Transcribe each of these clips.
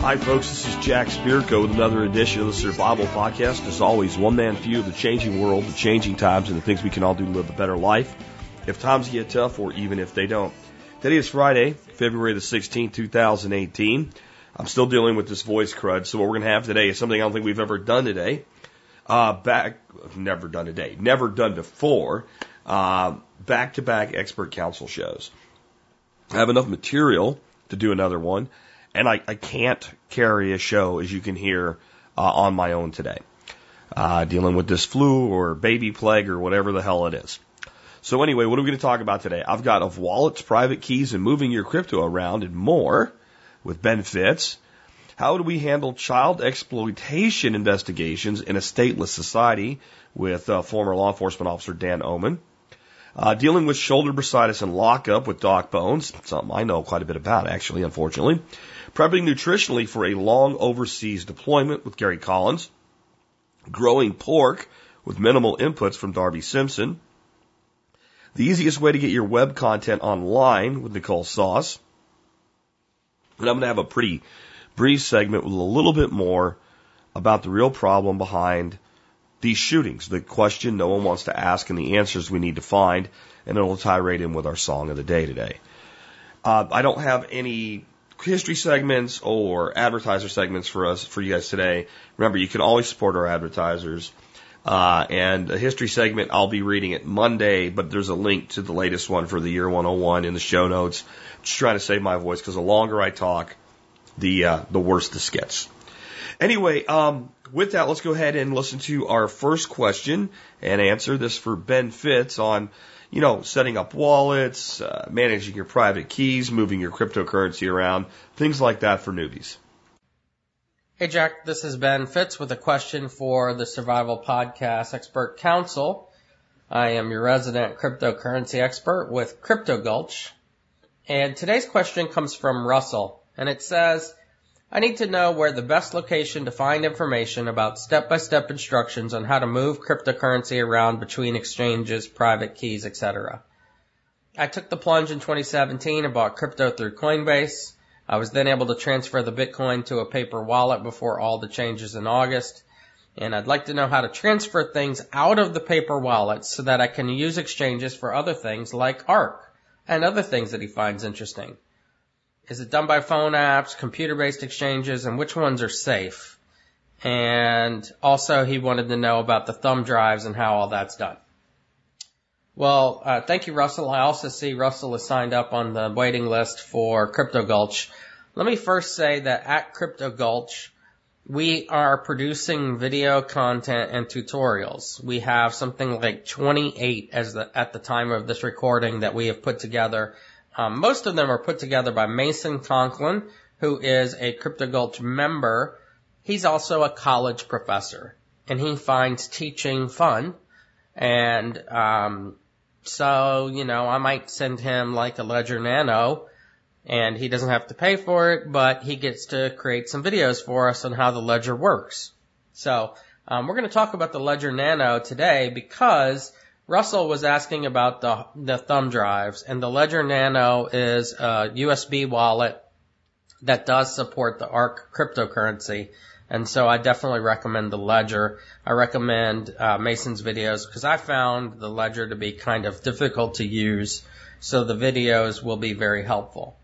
Hi, folks. This is Jack Spirko with another edition of the Survival Podcast. As always, one man view of the changing world, the changing times, and the things we can all do to live a better life. If times get tough, or even if they don't. Today is Friday, February the 16th, 2018. I'm still dealing with this voice crud, so what we're going to have today is something I don't think we've ever done today. Uh, back, never done today, never done before. Uh, back to back expert council shows. I have enough material to do another one, and I, I can't carry a show, as you can hear, uh, on my own today. Uh, dealing with this flu or baby plague or whatever the hell it is. So anyway, what are we going to talk about today? I've got of wallets, private keys, and moving your crypto around and more with Ben Fitz. How do we handle child exploitation investigations in a stateless society with uh, former law enforcement officer Dan Oman? Uh, dealing with shoulder bursitis and lockup with Doc Bones, something I know quite a bit about actually, unfortunately. Prepping nutritionally for a long overseas deployment with Gary Collins. Growing pork with minimal inputs from Darby Simpson. The easiest way to get your web content online with Nicole Sauce. And I'm going to have a pretty brief segment with a little bit more about the real problem behind these shootings, the question no one wants to ask and the answers we need to find, and it'll tie right in with our song of the day today. Uh, I don't have any history segments or advertiser segments for us, for you guys today. Remember, you can always support our advertisers. Uh, and a history segment, I'll be reading it Monday, but there's a link to the latest one for the year 101 in the show notes. Just trying to save my voice because the longer I talk, the uh, the worse this gets. Anyway, um, with that, let's go ahead and listen to our first question and answer this for Ben Fitz on, you know, setting up wallets, uh, managing your private keys, moving your cryptocurrency around, things like that for newbies. Hey Jack, this is Ben Fitz with a question for the Survival Podcast Expert Council. I am your resident cryptocurrency expert with Crypto Gulch. And today's question comes from Russell and it says, I need to know where the best location to find information about step-by-step instructions on how to move cryptocurrency around between exchanges, private keys, etc. I took the plunge in 2017 and bought crypto through Coinbase. I was then able to transfer the Bitcoin to a paper wallet before all the changes in August. And I'd like to know how to transfer things out of the paper wallet so that I can use exchanges for other things like ARK and other things that he finds interesting. Is it done by phone apps, computer-based exchanges, and which ones are safe? And also he wanted to know about the thumb drives and how all that's done. Well, uh, thank you, Russell. I also see Russell is signed up on the waiting list for Crypto Gulch. Let me first say that at Crypto Gulch, we are producing video content and tutorials. We have something like 28 as the, at the time of this recording that we have put together. Um, most of them are put together by Mason Conklin, who is a Crypto Gulch member. He's also a college professor, and he finds teaching fun. And um, so, you know, I might send him like a Ledger Nano and he doesn't have to pay for it, but he gets to create some videos for us on how the Ledger works. So, um, we're going to talk about the Ledger Nano today because Russell was asking about the, the thumb drives and the Ledger Nano is a USB wallet that does support the ARK cryptocurrency. And so I definitely recommend the Ledger. I recommend uh, Mason's videos because I found the Ledger to be kind of difficult to use. So the videos will be very helpful.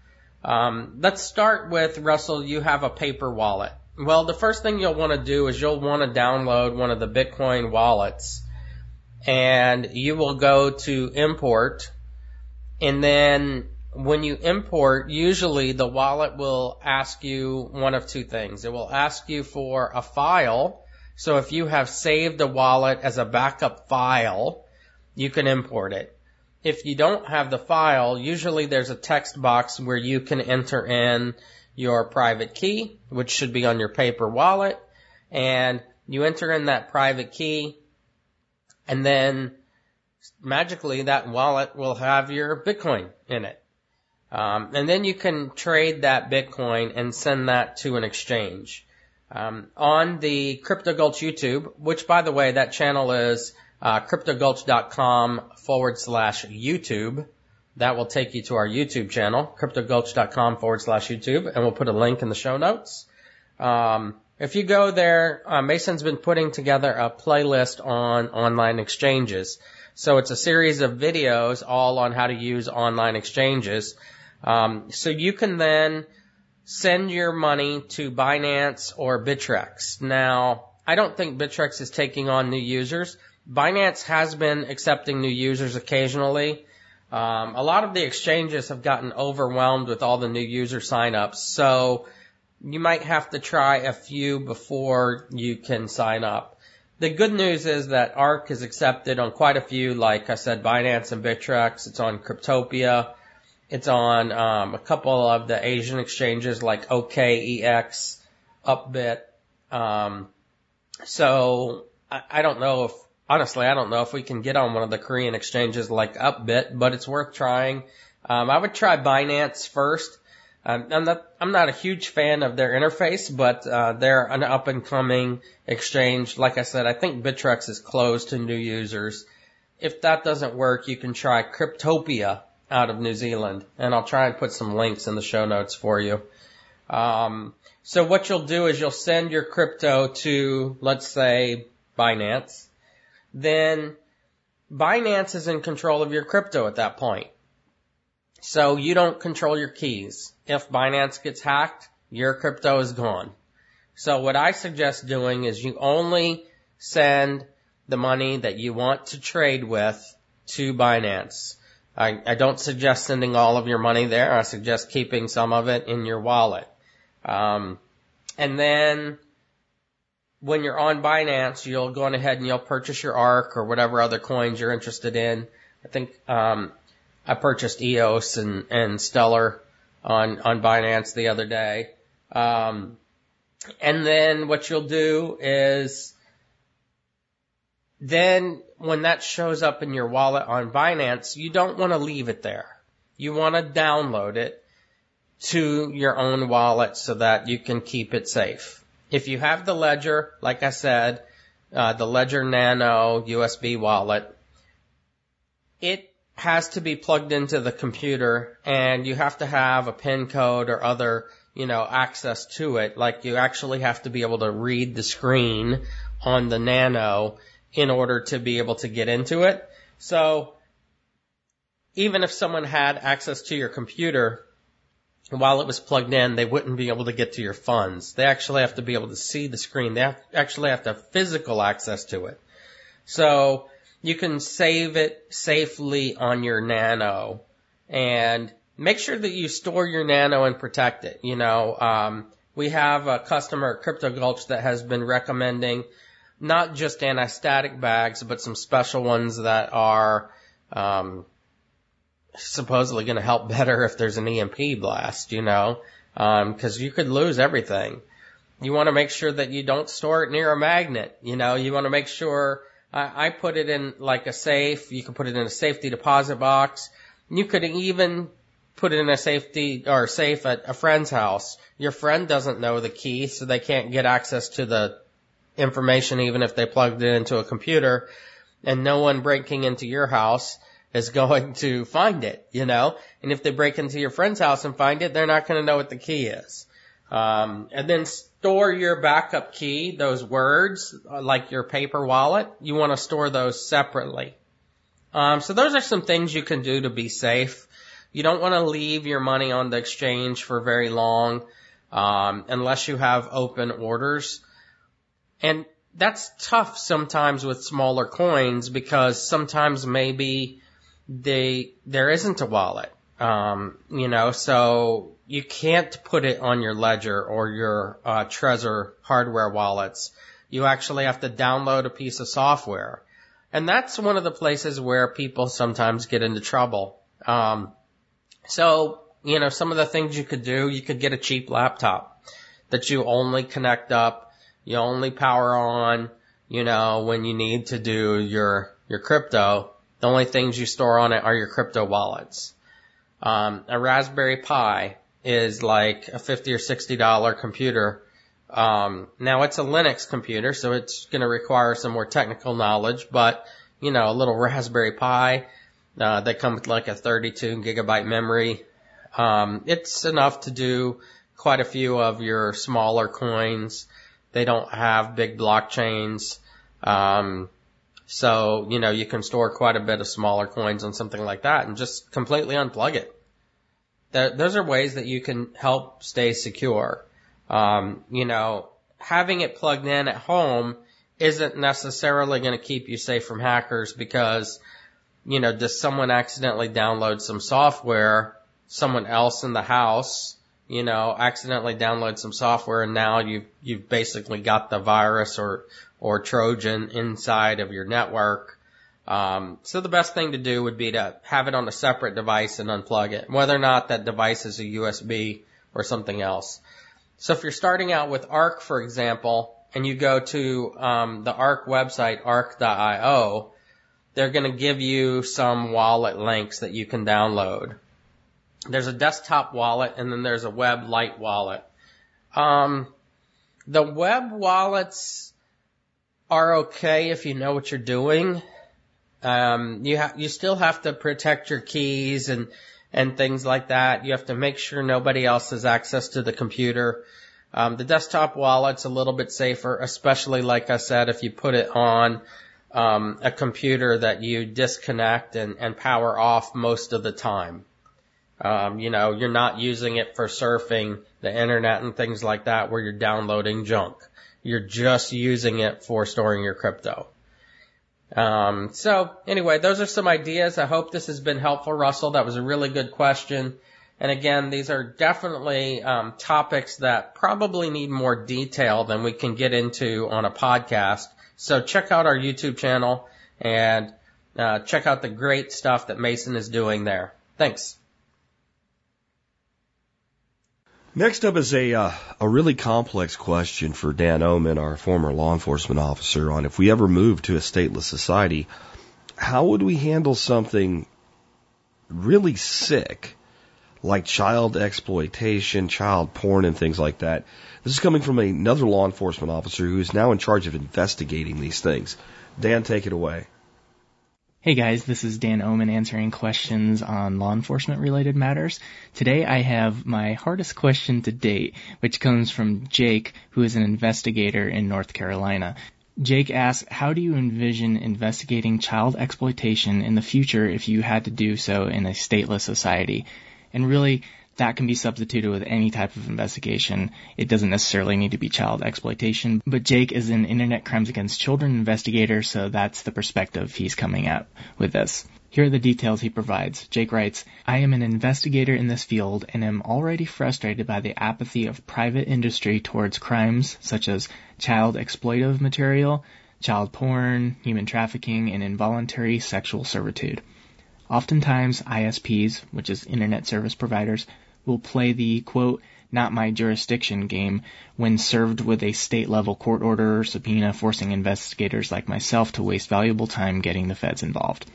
Um, let's start with Russell. You have a paper wallet. Well, the first thing you'll want to do is you'll want to download one of the Bitcoin wallets and you will go to import and then when you import, usually the wallet will ask you one of two things. It will ask you for a file. So if you have saved a wallet as a backup file, you can import it. If you don't have the file, usually there's a text box where you can enter in your private key, which should be on your paper wallet, and you enter in that private key, and then magically that wallet will have your Bitcoin in it. Um, and then you can trade that Bitcoin and send that to an exchange. Um, on the Crypto Gulch YouTube, which by the way, that channel is uh, cryptogulch.com forward slash YouTube. That will take you to our YouTube channel, cryptogulch.com forward slash YouTube, and we'll put a link in the show notes. Um, if you go there, uh, Mason's been putting together a playlist on online exchanges. So it's a series of videos all on how to use online exchanges. Um, so you can then send your money to Binance or Bittrex. Now, I don't think Bittrex is taking on new users. Binance has been accepting new users occasionally. Um, a lot of the exchanges have gotten overwhelmed with all the new user signups, so you might have to try a few before you can sign up. The good news is that ARK is accepted on quite a few, like I said, Binance and Bittrex. It's on Cryptopia. It's on um, a couple of the Asian exchanges like OKEX, Upbit. Um, so I, I don't know if honestly, I don't know if we can get on one of the Korean exchanges like Upbit, but it's worth trying. Um, I would try Binance first. Um, I'm not, I'm not a huge fan of their interface, but, uh, they're an up and coming exchange. Like I said, I think Bittrex is closed to new users. If that doesn't work, you can try Cryptopia out of New Zealand, and I'll try and put some links in the show notes for you. Um, so what you'll do is you'll send your crypto to, let's say, Binance then Binance is in control of your crypto at that point. So you don't control your keys. If Binance gets hacked, your crypto is gone. So what I suggest doing is you only send the money that you want to trade with to Binance. I, I don't suggest sending all of your money there. I suggest keeping some of it in your wallet. Um, and then when you're on Binance, you'll go on ahead and you'll purchase your ARK or whatever other coins you're interested in. I think um, I purchased EOS and, and Stellar on on Binance the other day. Um, and then what you'll do is then when that shows up in your wallet on Binance, you don't want to leave it there. You want to download it to your own wallet so that you can keep it safe. If you have the Ledger, like I said, uh, the Ledger Nano USB wallet, it has to be plugged into the computer and you have to have a pin code or other, you know, access to it. Like you actually have to be able to read the screen on the Nano in order to be able to get into it. So even if someone had access to your computer, while it was plugged in, they wouldn't be able to get to your funds. They actually have to be able to see the screen. They have, actually have to have physical access to it. So you can save it safely on your Nano and make sure that you store your Nano and protect it. You know, um, we have a customer at Crypto Gulch that has been recommending not just anti-static bags, but some special ones that are, um, supposedly going to help better if there's an EMP blast, you know, because um, you could lose everything. You want to make sure that you don't store it near a magnet. You know, you want to make sure. I, I put it in like a safe. You can put it in a safety deposit box. You could even put it in a safety or safe at a friend's house. Your friend doesn't know the key, so they can't get access to the information even if they plugged it into a computer. And no one breaking into your house is going to find it, you know? And if they break into your friend's house and find it, they're not going to know what the key is. Um, and then store your backup key, those words, like your paper wallet, you want to store those separately. Um, so those are some things you can do to be safe. You don't want to leave your money on the exchange for very long, um, unless you have open orders. And that's tough sometimes with smaller coins because sometimes maybe they there isn't a wallet. Um, you know, so you can't put it on your Ledger or your uh, Trezor hardware wallets. You actually have to download a piece of software, and that's one of the places where people sometimes get into trouble. Um, so you know, some of the things you could do, you could get a cheap laptop that you only connect up, you only power on, you know, when you need to do your your crypto the only things you store on it are your crypto wallets. Um, a Raspberry Pi is like a 50 or 60 dollar computer Um, now it's a Linux computer, so it's going to require some more technical knowledge, but you know, a little Raspberry Pi, uh, they come with like a 32 gigabyte memory. Um, it's enough to do quite a few of your smaller coins. They don't have big blockchains. Um, so, you know, you can store quite a bit of smaller coins on something like that and just completely unplug it. those are ways that you can help stay secure. Um, you know, having it plugged in at home isn't necessarily going to keep you safe from hackers because, you know, does someone accidentally download some software, someone else in the house, you know, accidentally download some software and now you've, you've basically got the virus or, or Trojan inside of your network. Um, so the best thing to do would be to have it on a separate device and unplug it, whether or not that device is a USB or something else. So if you're starting out with Ark, for example, and you go to um, the Ark website, ark.io, they're going to give you some wallet links that you can download. There's a desktop wallet and then there's a web light wallet. Um, the web wallets are okay if you know what you're doing. Um, you ha- you still have to protect your keys and and things like that. You have to make sure nobody else has access to the computer. Um, the desktop wallet's a little bit safer, especially like I said, if you put it on um, a computer that you disconnect and, and power off most of the time. Um, you know, you're not using it for surfing the internet and things like that where you're downloading junk. You're just using it for storing your crypto. Um, so anyway, those are some ideas. I hope this has been helpful, Russell. That was a really good question. And again, these are definitely um, topics that probably need more detail than we can get into on a podcast. So check out our YouTube channel and uh, check out the great stuff that Mason is doing there. Thanks. Next up is a uh, a really complex question for Dan Oman, our former law enforcement officer, on if we ever move to a stateless society, how would we handle something really sick like child exploitation, child porn, and things like that. This is coming from another law enforcement officer who is now in charge of investigating these things. Dan, take it away. Hey guys, this is Dan Oman answering questions on law enforcement related matters. Today I have my hardest question to date, which comes from Jake, who is an investigator in North Carolina. Jake asks, how do you envision investigating child exploitation in the future if you had to do so in a stateless society? And really, that can be substituted with any type of investigation. It doesn't necessarily need to be child exploitation. But Jake is an Internet Crimes Against Children investigator, so that's the perspective he's coming at with this. Here are the details he provides. Jake writes, I am an investigator in this field and am already frustrated by the apathy of private industry towards crimes such as child exploitive material, child porn, human trafficking, and involuntary sexual servitude. Oftentimes, ISPs, which is Internet Service Providers, will play the quote, not my jurisdiction game when served with a state level court order or subpoena forcing investigators like myself to waste valuable time getting the feds involved.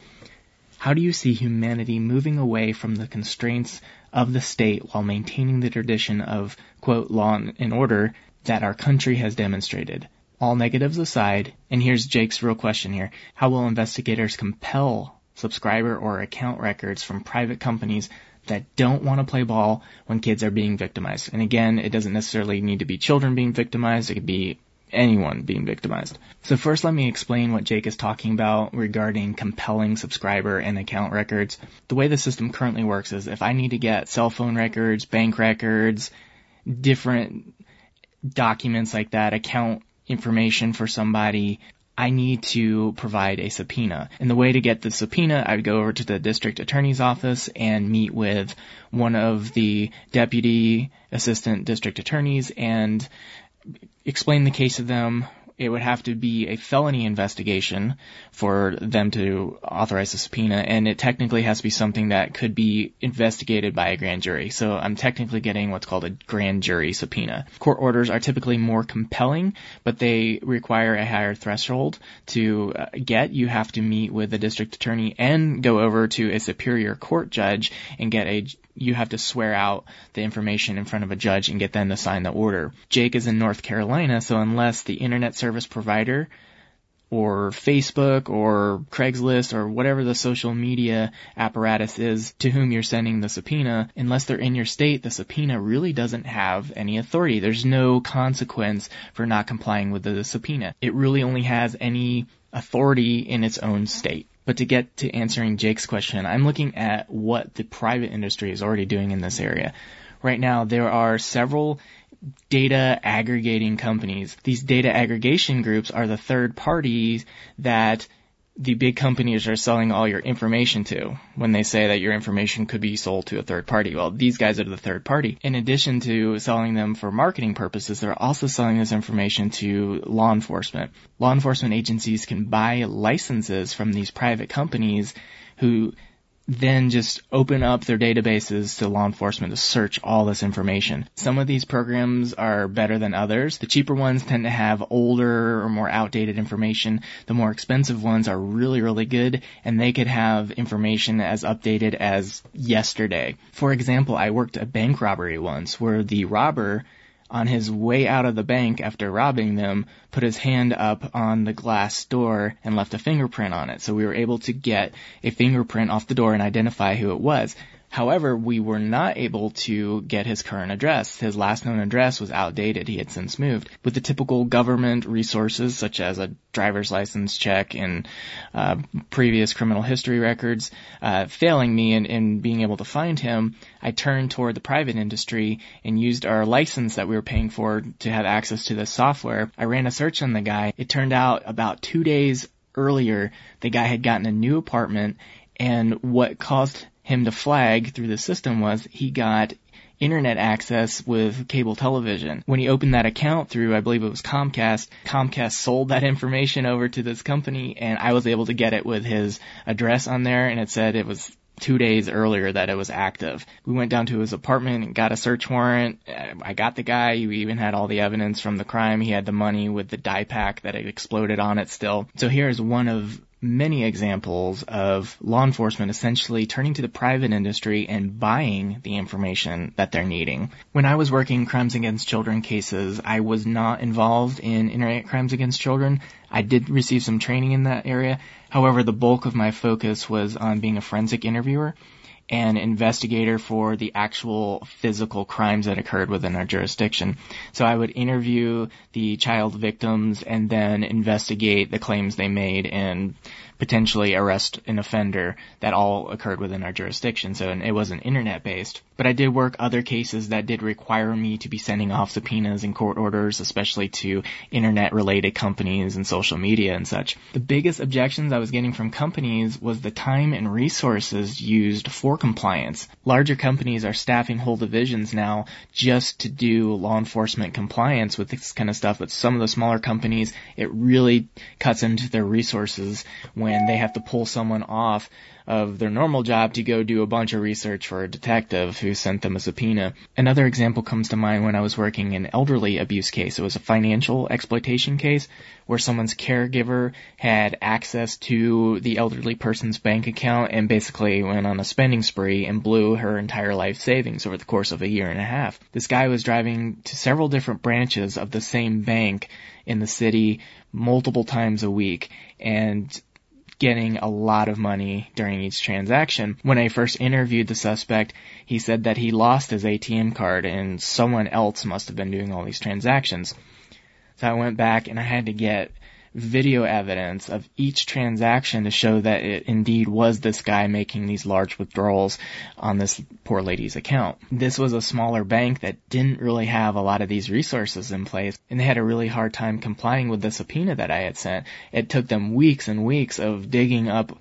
How do you see humanity moving away from the constraints of the state while maintaining the tradition of, quote, law and order that our country has demonstrated? All negatives aside, and here's Jake's real question here, how will investigators compel subscriber or account records from private companies that don't want to play ball when kids are being victimized. And again, it doesn't necessarily need to be children being victimized. It could be anyone being victimized. So first let me explain what Jake is talking about regarding compelling subscriber and account records. The way the system currently works is if I need to get cell phone records, bank records, different documents like that, account information for somebody, I need to provide a subpoena. And the way to get the subpoena, I would go over to the district attorney's office and meet with one of the deputy assistant district attorneys and explain the case to them, it would have to be a felony investigation for them to authorize a subpoena, and it technically has to be something that could be investigated by a grand jury. So I'm technically getting what's called a grand jury subpoena. Court orders are typically more compelling, but they require a higher threshold to uh, get. You have to meet with the district attorney and go over to a superior court judge and get a you have to swear out the information in front of a judge and get them to sign the order. Jake is in North Carolina, so unless the internet service provider or Facebook or Craigslist or whatever the social media apparatus is to whom you're sending the subpoena, unless they're in your state, the subpoena really doesn't have any authority. There's no consequence for not complying with the subpoena. It really only has any authority in its own state. But to get to answering Jake's question, I'm looking at what the private industry is already doing in this area. Right now, there are several data aggregating companies. These data aggregation groups are the third parties that the big companies are selling all your information to when they say that your information could be sold to a third party. Well, these guys are the third party. In addition to selling them for marketing purposes, they're also selling this information to law enforcement. Law enforcement agencies can buy licenses from these private companies who then just open up their databases to law enforcement to search all this information. Some of these programs are better than others. The cheaper ones tend to have older or more outdated information. The more expensive ones are really, really good and they could have information as updated as yesterday. For example, I worked a bank robbery once where the robber on his way out of the bank after robbing them, put his hand up on the glass door and left a fingerprint on it. So we were able to get a fingerprint off the door and identify who it was. However, we were not able to get his current address. His last known address was outdated. He had since moved. With the typical government resources such as a driver's license check and uh, previous criminal history records uh, failing me in, in being able to find him, I turned toward the private industry and used our license that we were paying for to have access to this software. I ran a search on the guy. It turned out about two days earlier, the guy had gotten a new apartment and what caused him to flag through the system was he got internet access with cable television. When he opened that account through, I believe it was Comcast, Comcast sold that information over to this company and I was able to get it with his address on there and it said it was two days earlier that it was active. We went down to his apartment and got a search warrant. I got the guy. We even had all the evidence from the crime. He had the money with the dye pack that had exploded on it still. So here's one of many examples of law enforcement essentially turning to the private industry and buying the information that they're needing. When I was working crimes against children cases, I was not involved in internet crimes against children. I did receive some training in that area. However, the bulk of my focus was on being a forensic interviewer and investigator for the actual physical crimes that occurred within our jurisdiction. So I would interview the child victims and then investigate the claims they made and potentially arrest an offender that all occurred within our jurisdiction. So it wasn't internet based. But I did work other cases that did require me to be sending off subpoenas and court orders, especially to internet related companies and social media and such. The biggest objections I was getting from companies was the time and resources used for compliance. Larger companies are staffing whole divisions now just to do law enforcement compliance with this kind of stuff, but some of the smaller companies, it really cuts into their resources when they have to pull someone off of their normal job to go do a bunch of research for a detective who sent them a subpoena. Another example comes to mind when I was working an elderly abuse case. It was a financial exploitation case where someone's caregiver had access to the elderly person's bank account and basically went on a spending spree and blew her entire life savings over the course of a year and a half. This guy was driving to several different branches of the same bank in the city multiple times a week and getting a lot of money during each transaction. When I first interviewed the suspect, he said that he lost his ATM card and someone else must have been doing all these transactions. So I went back and I had to get video evidence of each transaction to show that it indeed was this guy making these large withdrawals on this poor lady's account. This was a smaller bank that didn't really have a lot of these resources in place and they had a really hard time complying with the subpoena that I had sent. It took them weeks and weeks of digging up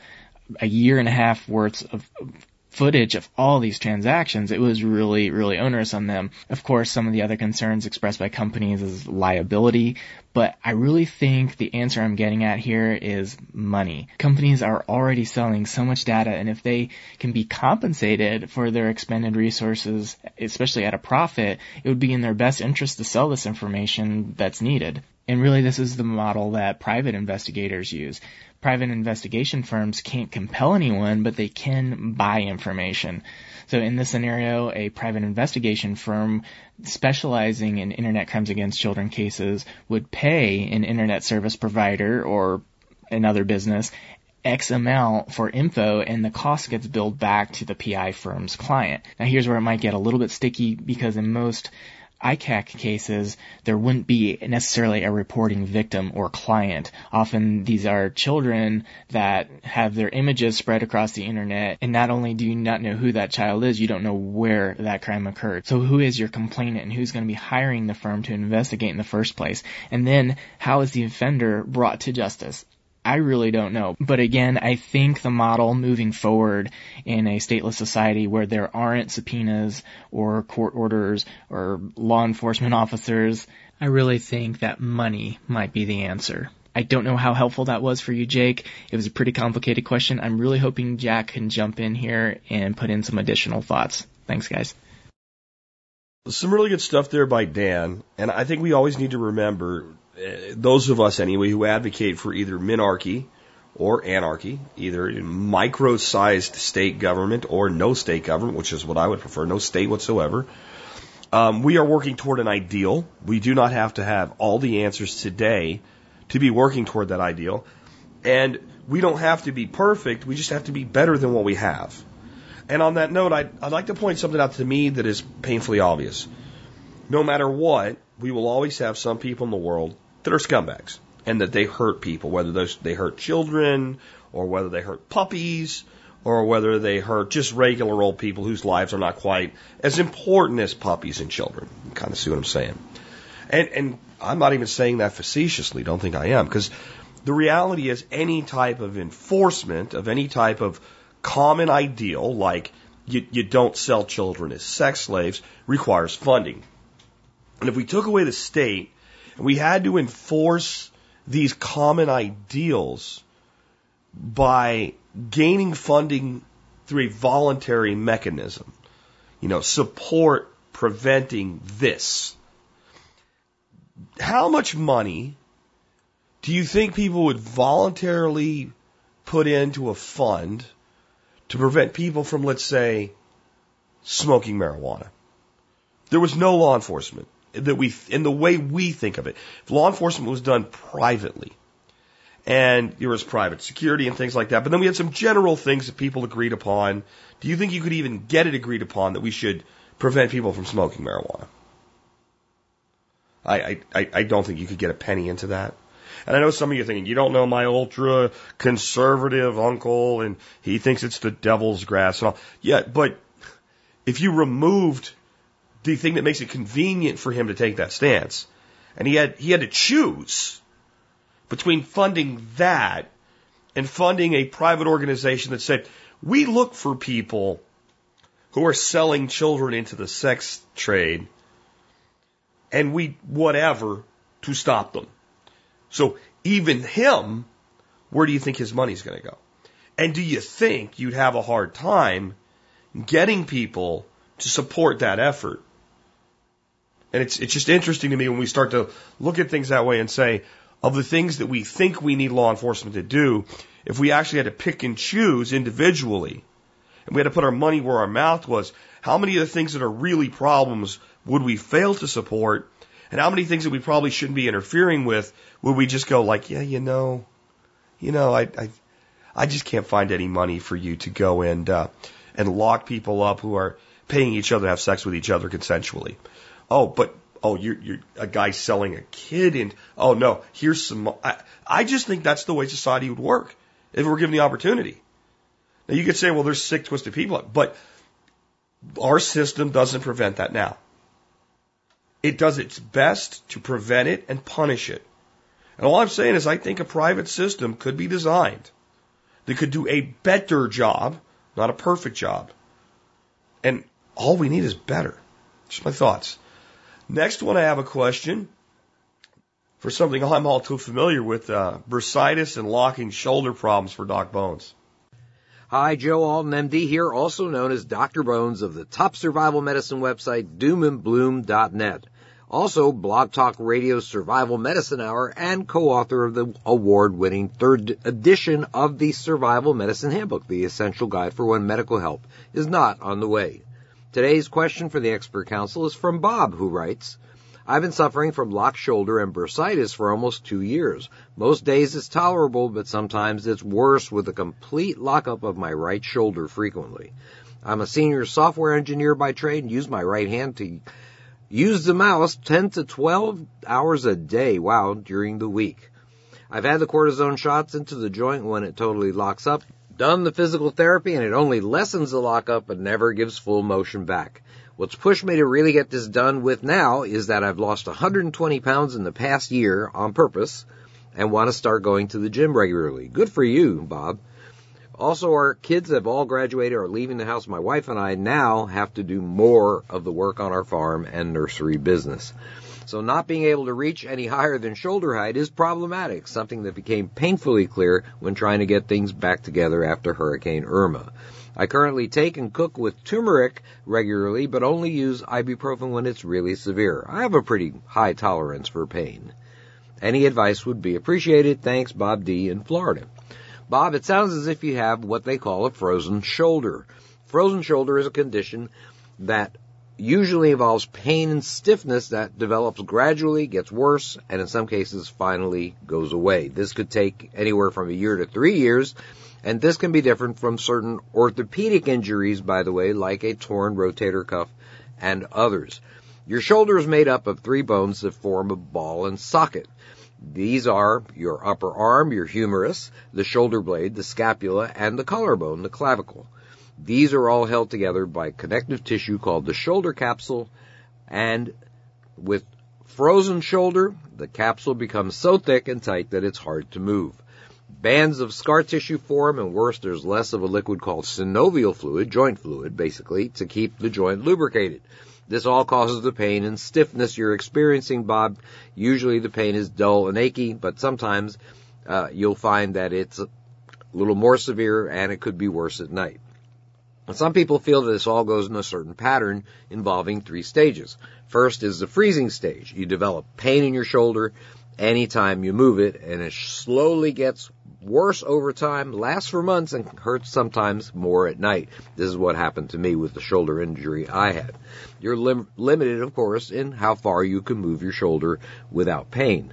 a year and a half worth of footage of all these transactions, it was really, really onerous on them. Of course, some of the other concerns expressed by companies is liability, but I really think the answer I'm getting at here is money. Companies are already selling so much data, and if they can be compensated for their expended resources, especially at a profit, it would be in their best interest to sell this information that's needed. And really, this is the model that private investigators use private investigation firms can't compel anyone, but they can buy information. So in this scenario, a private investigation firm specializing in internet crimes against children cases would pay an internet service provider or another business X amount for info and the cost gets billed back to the PI firm's client. Now here's where it might get a little bit sticky because in most ICAC cases, there wouldn't be necessarily a reporting victim or client. Often these are children that have their images spread across the internet, and not only do you not know who that child is, you don't know where that crime occurred. So who is your complainant and who's going to be hiring the firm to investigate in the first place? And then how is the offender brought to justice? I really don't know. But again, I think the model moving forward in a stateless society where there aren't subpoenas or court orders or law enforcement officers, I really think that money might be the answer. I don't know how helpful that was for you, Jake. It was a pretty complicated question. I'm really hoping Jack can jump in here and put in some additional thoughts. Thanks, guys. Some really good stuff there by Dan, and I think we always need to remember those of us anyway who advocate for either minarchy or anarchy, either in micro-sized state government or no state government, which is what I would prefer, no state whatsoever. Um, we are working toward an ideal. We do not have to have all the answers today to be working toward that ideal. And we don't have to be perfect. We just have to be better than what we have. And on that note, I'd, I'd like to point something out to me that is painfully obvious. No matter what, we will always have some people in the world that are scumbags and that they hurt people, whether those, they hurt children or whether they hurt puppies or whether they hurt just regular old people whose lives are not quite as important as puppies and children. You kind of see what I'm saying. And, and I'm not even saying that facetiously. Don't think I am because the reality is any type of enforcement of any type of common ideal like you, you don't sell children as sex slaves requires funding. And if we took away the state we had to enforce these common ideals by gaining funding through a voluntary mechanism. You know, support preventing this. How much money do you think people would voluntarily put into a fund to prevent people from, let's say, smoking marijuana? There was no law enforcement that we, in the way we think of it. If law enforcement was done privately, and there was private security and things like that, but then we had some general things that people agreed upon. Do you think you could even get it agreed upon that we should prevent people from smoking marijuana? I, I, I don't think you could get a penny into that. And I know some of you are thinking, you don't know my ultra conservative uncle and he thinks it's the devil's grass and all. Yeah, but if you removed the thing that makes it convenient for him to take that stance. And he had, he had to choose between funding that and funding a private organization that said, we look for people who are selling children into the sex trade and we whatever to stop them. So even him, where do you think his money's going to go? And do you think you'd have a hard time getting people to support that effort and it's, it's just interesting to me when we start to look at things that way and say, of the things that we think we need law enforcement to do, if we actually had to pick and choose individually, and we had to put our money where our mouth was, how many of the things that are really problems would we fail to support? And how many things that we probably shouldn't be interfering with would we just go like, yeah, you know, you know, I, I, I just can't find any money for you to go and, uh, and lock people up who are paying each other to have sex with each other consensually. Oh, but oh, you're you're a guy selling a kid, and oh no, here's some. I, I just think that's the way society would work if we're given the opportunity. Now you could say, well, there's sick, twisted people, but our system doesn't prevent that now. It does its best to prevent it and punish it. And all I'm saying is I think a private system could be designed that could do a better job, not a perfect job, And all we need is better. Just my thoughts. Next one, I have a question for something I'm all too familiar with, uh, bursitis and locking shoulder problems for Doc Bones. Hi, Joe Alton, MD here, also known as Dr. Bones of the top survival medicine website, doomandbloom.net. Also, Blog Talk Radio Survival Medicine Hour and co-author of the award-winning third edition of the Survival Medicine Handbook, the essential guide for when medical help is not on the way. Today's question for the expert council is from Bob, who writes, I've been suffering from locked shoulder and bursitis for almost two years. Most days it's tolerable, but sometimes it's worse with a complete lockup of my right shoulder frequently. I'm a senior software engineer by trade and use my right hand to use the mouse 10 to 12 hours a day, wow, during the week. I've had the cortisone shots into the joint when it totally locks up, done the physical therapy, and it only lessens the lockup but never gives full motion back. What's pushed me to really get this done with now is that I've lost 120 pounds in the past year on purpose and want to start going to the gym regularly. Good for you, Bob. Also, our kids have all graduated or leaving the house. My wife and I now have to do more of the work on our farm and nursery business. So not being able to reach any higher than shoulder height is problematic, something that became painfully clear when trying to get things back together after Hurricane Irma. I currently take and cook with turmeric regularly, but only use ibuprofen when it's really severe. I have a pretty high tolerance for pain. Any advice would be appreciated. Thanks, Bob D. in Florida. Bob, it sounds as if you have what they call a frozen shoulder. Frozen shoulder is a condition that usually involves pain and stiffness that develops gradually, gets worse, and in some cases finally goes away. This could take anywhere from a year to three years, and this can be different from certain orthopedic injuries, by the way, like a torn rotator cuff and others. Your shoulder is made up of three bones that form a ball and socket. These are your upper arm, your humerus, the shoulder blade, the scapula, and the collarbone, the clavicle. These are all held together by connective tissue called the shoulder capsule, and with frozen shoulder, the capsule becomes so thick and tight that it's hard to move. Bands of scar tissue form, and worse, there's less of a liquid called synovial fluid, joint fluid, basically, to keep the joint lubricated. This all causes the pain and stiffness you're experiencing, Bob. Usually the pain is dull and achy, but sometimes uh, you'll find that it's a little more severe and it could be worse at night. Some people feel that this all goes in a certain pattern involving three stages. First is the freezing stage. You develop pain in your shoulder anytime you move it, and it slowly gets worse over time, lasts for months, and hurts sometimes more at night. This is what happened to me with the shoulder injury I had. You're lim- limited, of course, in how far you can move your shoulder without pain.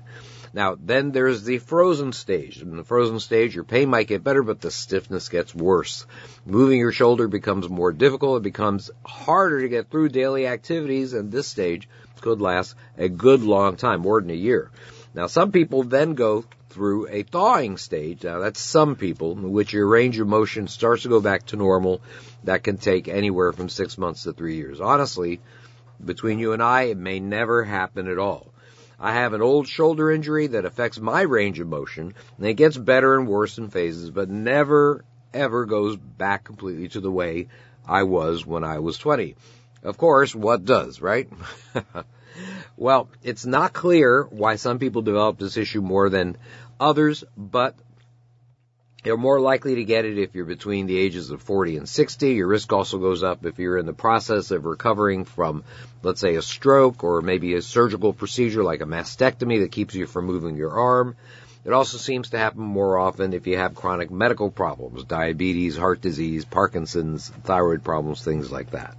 Now, then there's the frozen stage. In the frozen stage, your pain might get better, but the stiffness gets worse. Moving your shoulder becomes more difficult. It becomes harder to get through daily activities, and this stage could last a good long time, more than a year. Now, some people then go through a thawing stage. Now, that's some people in which your range of motion starts to go back to normal. That can take anywhere from six months to three years. Honestly, between you and I, it may never happen at all. I have an old shoulder injury that affects my range of motion, and it gets better and worse in phases, but never, ever goes back completely to the way I was when I was 20. Of course, what does, right? well, it's not clear why some people develop this issue more than others, but you're more likely to get it if you're between the ages of 40 and 60. Your risk also goes up if you're in the process of recovering from, let's say, a stroke or maybe a surgical procedure like a mastectomy that keeps you from moving your arm. It also seems to happen more often if you have chronic medical problems, diabetes, heart disease, Parkinson's, thyroid problems, things like that.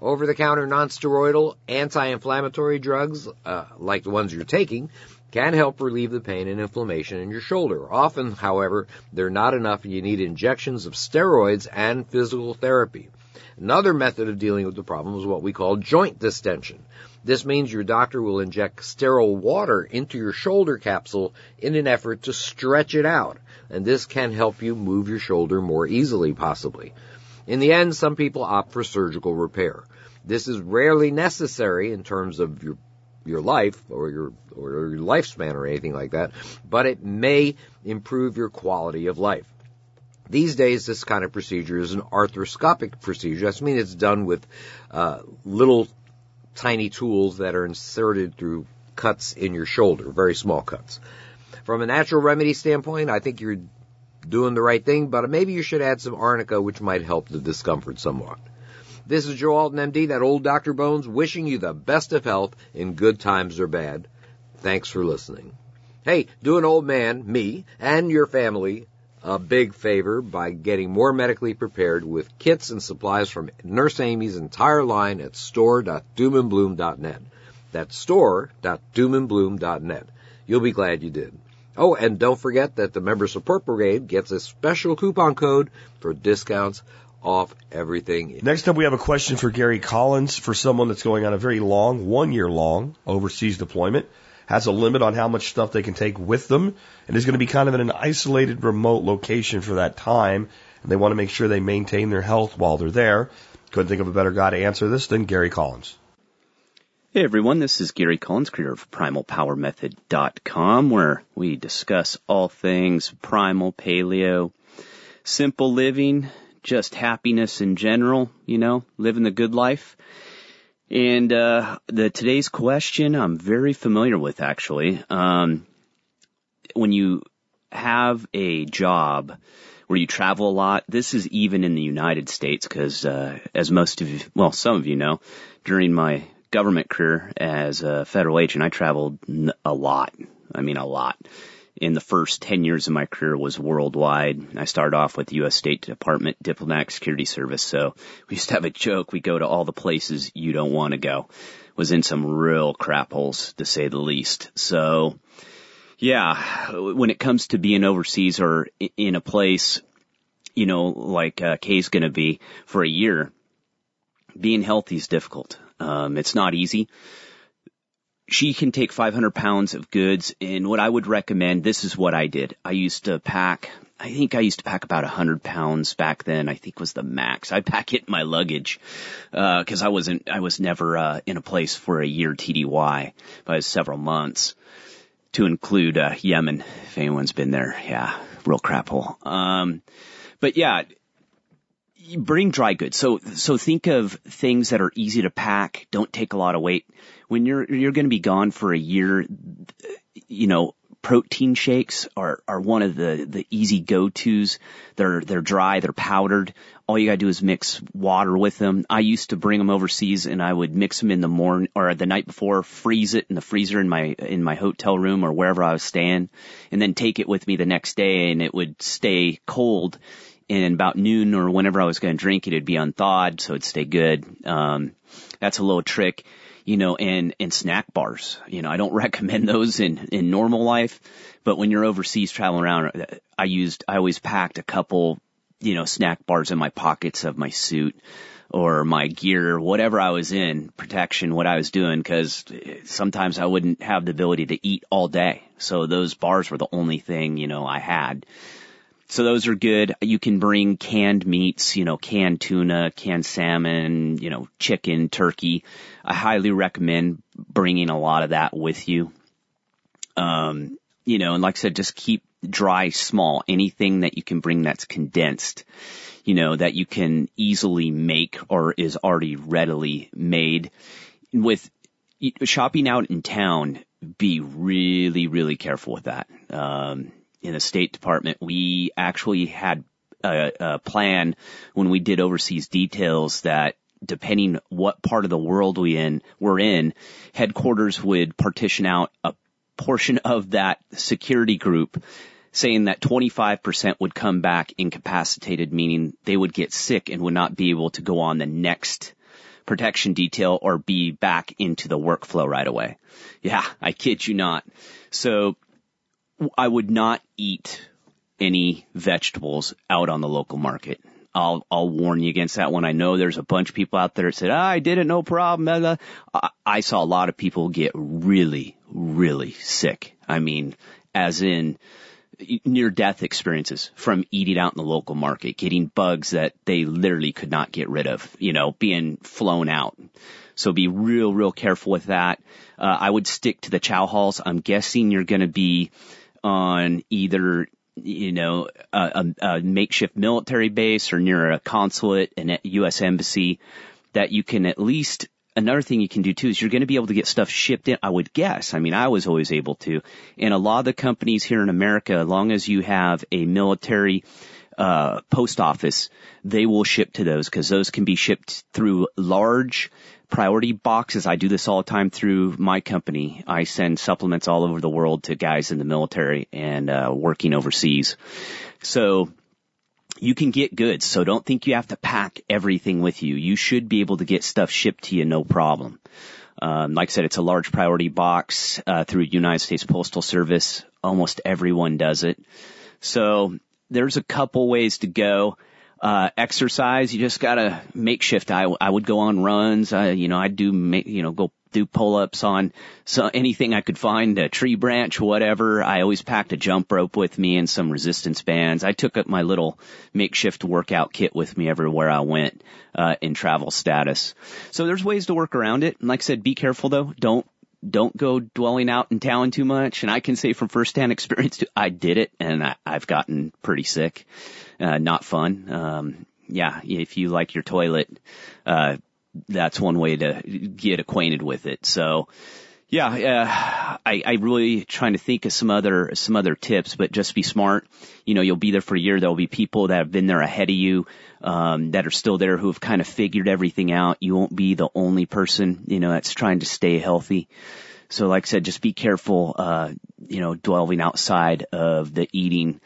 Over-the-counter non-steroidal anti-inflammatory drugs, uh, like the ones you're taking, can help relieve the pain and inflammation in your shoulder. Often, however, they're not enough and you need injections of steroids and physical therapy. Another method of dealing with the problem is what we call joint distension. This means your doctor will inject sterile water into your shoulder capsule in an effort to stretch it out, and this can help you move your shoulder more easily possibly. In the end, some people opt for surgical repair. This is rarely necessary in terms of your your life or your or your lifespan or anything like that, but it may improve your quality of life. These days, this kind of procedure is an arthroscopic procedure. That means it's done with uh, little tiny tools that are inserted through cuts in your shoulder, very small cuts. From a natural remedy standpoint, I think you're doing the right thing, but maybe you should add some arnica, which might help the discomfort somewhat. This is Joe Alton, MD, that old Dr. Bones, wishing you the best of health in good times or bad. Thanks for listening. Hey, do an old man, me, and your family a big favor by getting more medically prepared with kits and supplies from Nurse Amy's entire line at store.doomandbloom.net. That's store.doomandbloom.net. You'll be glad you did. Oh, and don't forget that the Member Support Brigade gets a special coupon code for discounts off everything. Next up, we have a question for Gary Collins for someone that's going on a very long, one year long overseas deployment, has a limit on how much stuff they can take with them, and is going to be kind of in an isolated, remote location for that time. And they want to make sure they maintain their health while they're there. Couldn't think of a better guy to answer this than Gary Collins. Hey everyone, this is Gary Collins, creator of PrimalPowerMethod.com, where we discuss all things primal, paleo, simple living, just happiness in general, you know, living the good life. And uh, the today's question I'm very familiar with actually. Um, when you have a job where you travel a lot, this is even in the United States because, uh, as most of you, well, some of you know, during my government career as a federal agent, I traveled a lot. I mean, a lot. In the first 10 years of my career was worldwide. I started off with the U.S. State Department Diplomatic Security Service. So we used to have a joke. We go to all the places you don't want to go. Was in some real crap holes to say the least. So yeah, when it comes to being overseas or in a place, you know, like uh, Kay's going to be for a year, being healthy is difficult. Um, it's not easy. She can take 500 pounds of goods, and what I would recommend, this is what I did. I used to pack, I think I used to pack about 100 pounds back then, I think was the max. I pack it in my luggage, uh, cause I wasn't, I was never, uh, in a place for a year TDY, but several months to include, uh, Yemen, if anyone's been there. Yeah, real crap hole. Um, but yeah, bring dry goods. So, so think of things that are easy to pack, don't take a lot of weight. When you're, you're going to be gone for a year, you know, protein shakes are, are one of the, the easy go-tos. They're, they're dry, they're powdered. All you gotta do is mix water with them. I used to bring them overseas and I would mix them in the morning or the night before, freeze it in the freezer in my, in my hotel room or wherever I was staying and then take it with me the next day and it would stay cold and about noon or whenever I was going to drink it, it'd be unthawed, so it'd stay good. Um, that's a little trick, you know, and, and snack bars. You know, I don't recommend those in, in normal life, but when you're overseas traveling around, I used, I always packed a couple, you know, snack bars in my pockets of my suit or my gear, whatever I was in, protection, what I was doing, cause sometimes I wouldn't have the ability to eat all day. So those bars were the only thing, you know, I had. So those are good. You can bring canned meats, you know, canned tuna, canned salmon, you know, chicken, turkey. I highly recommend bringing a lot of that with you. Um, you know, and like I said, just keep dry small. Anything that you can bring that's condensed, you know, that you can easily make or is already readily made. With shopping out in town, be really, really careful with that. Um, in the State Department, we actually had a, a plan when we did overseas details that depending what part of the world we in we're in, headquarters would partition out a portion of that security group saying that 25% would come back incapacitated, meaning they would get sick and would not be able to go on the next protection detail or be back into the workflow right away. Yeah, I kid you not. So I would not eat any vegetables out on the local market. I'll I'll warn you against that one. I know there's a bunch of people out there that said, ah, "I did it, no problem." I, I saw a lot of people get really, really sick. I mean, as in near death experiences from eating out in the local market, getting bugs that they literally could not get rid of, you know, being flown out. So be real, real careful with that. Uh, I would stick to the chow halls. I'm guessing you're going to be on either you know, a, a, a makeshift military base or near a consulate, an U.S. embassy, that you can at least another thing you can do too is you're going to be able to get stuff shipped in. I would guess. I mean, I was always able to. And a lot of the companies here in America, as long as you have a military uh, post office, they will ship to those because those can be shipped through large priority boxes. I do this all the time through my company. I send supplements all over the world to guys in the military and uh, working overseas. So you can get goods. So don't think you have to pack everything with you. You should be able to get stuff shipped to you no problem. Um, like I said, it's a large priority box uh, through United States Postal Service. Almost everyone does it. So there's a couple ways to go. Uh, exercise, you just gotta makeshift. I, I would go on runs. I, you know, I do, make, you know, go do pull-ups on so anything I could find, a tree branch, whatever. I always packed a jump rope with me and some resistance bands. I took up my little makeshift workout kit with me everywhere I went, uh, in travel status. So there's ways to work around it. And like I said, be careful though. Don't don't go dwelling out in town too much. And I can say from firsthand experience, too, I did it and I, have gotten pretty sick. Uh, not fun. Um, yeah, if you like your toilet, uh, that's one way to get acquainted with it. So, yeah, uh, I, I really trying to think of some other some other tips, but just be smart. You know, you'll be there for a year. There'll be people that have been there ahead of you, um, that are still there who have kind of figured everything out. You won't be the only person, you know, that's trying to stay healthy. So, like I said, just be careful, uh, you know, dwelling outside of the eating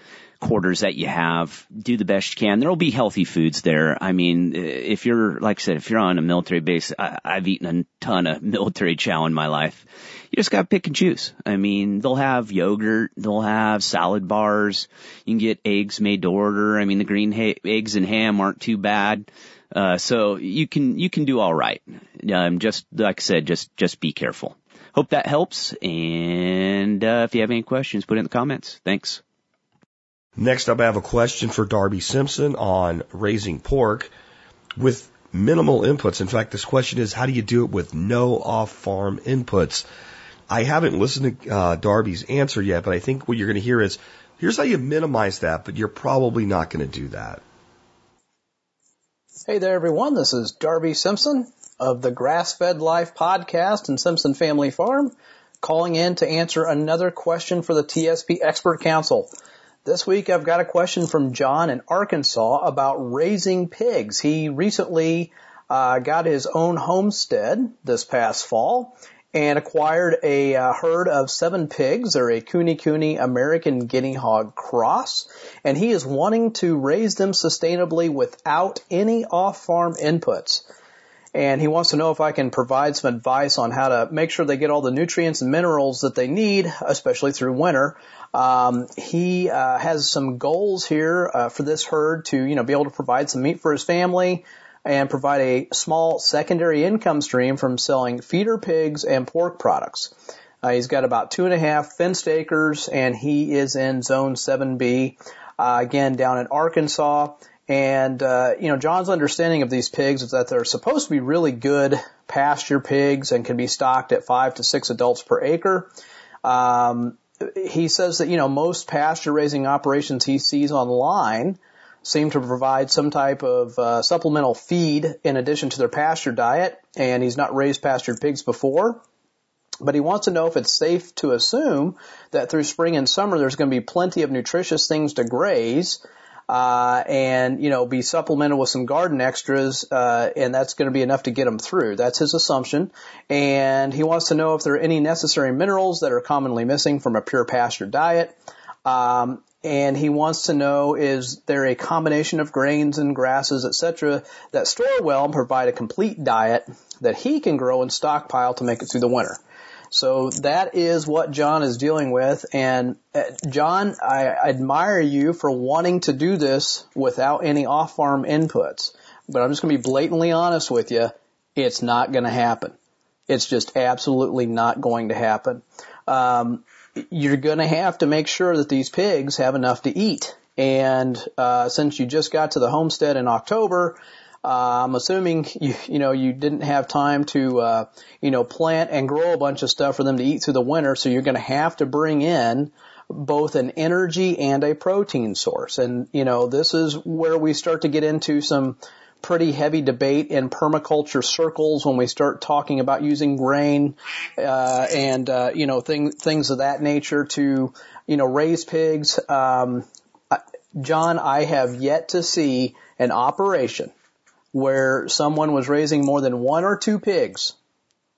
quarters that you have, do the best you can. There'll be healthy foods there. I mean, if you're, like I said, if you're on a military base, I, I've eaten a ton of military chow in my life. You just gotta pick and choose. I mean, they'll have yogurt, they'll have salad bars, you can get eggs made to order. I mean, the green ha- eggs and ham aren't too bad. Uh, so you can, you can do alright. Um, just, like I said, just, just be careful. Hope that helps. And, uh, if you have any questions, put it in the comments. Thanks. Next up, I have a question for Darby Simpson on raising pork with minimal inputs. In fact, this question is, how do you do it with no off-farm inputs? I haven't listened to uh, Darby's answer yet, but I think what you're going to hear is, here's how you minimize that, but you're probably not going to do that. Hey there, everyone. This is Darby Simpson of the Grass Fed Life podcast and Simpson Family Farm, calling in to answer another question for the TSP Expert Council. This week I've got a question from John in Arkansas about raising pigs. He recently uh, got his own homestead this past fall and acquired a uh, herd of seven pigs. They're a Kune Kune American Guinea Hog cross, and he is wanting to raise them sustainably without any off-farm inputs. And he wants to know if I can provide some advice on how to make sure they get all the nutrients and minerals that they need, especially through winter, um, he uh, has some goals here uh, for this herd to, you know, be able to provide some meat for his family and provide a small secondary income stream from selling feeder pigs and pork products. Uh, he's got about two and a half fenced acres, and he is in Zone 7B, uh, again down in Arkansas. And uh, you know, John's understanding of these pigs is that they're supposed to be really good pasture pigs and can be stocked at five to six adults per acre. Um, he says that, you know, most pasture raising operations he sees online seem to provide some type of uh, supplemental feed in addition to their pasture diet, and he's not raised pastured pigs before. But he wants to know if it's safe to assume that through spring and summer there's going to be plenty of nutritious things to graze uh, and you know be supplemented with some garden extras, uh, and that's going to be enough to get them through. That's his assumption, and he wants to know if there are any necessary minerals that are commonly missing from a pure pasture diet. Um, and he wants to know is there a combination of grains and grasses, etc., that store well and provide a complete diet that he can grow and stockpile to make it through the winter. So that is what John is dealing with. And uh, John, I admire you for wanting to do this without any off-farm inputs. But I'm just going to be blatantly honest with you. It's not going to happen. It's just absolutely not going to happen. Um, you're going to have to make sure that these pigs have enough to eat. And uh, since you just got to the homestead in October, uh, I'm assuming you, you know, you didn't have time to, uh, you know, plant and grow a bunch of stuff for them to eat through the winter. So you're going to have to bring in, both an energy and a protein source. And, you know, this is where we start to get into some pretty heavy debate in permaculture circles when we start talking about using grain uh, and uh, you know things things of that nature to you know raise pigs. Um, John, I have yet to see an operation where someone was raising more than one or two pigs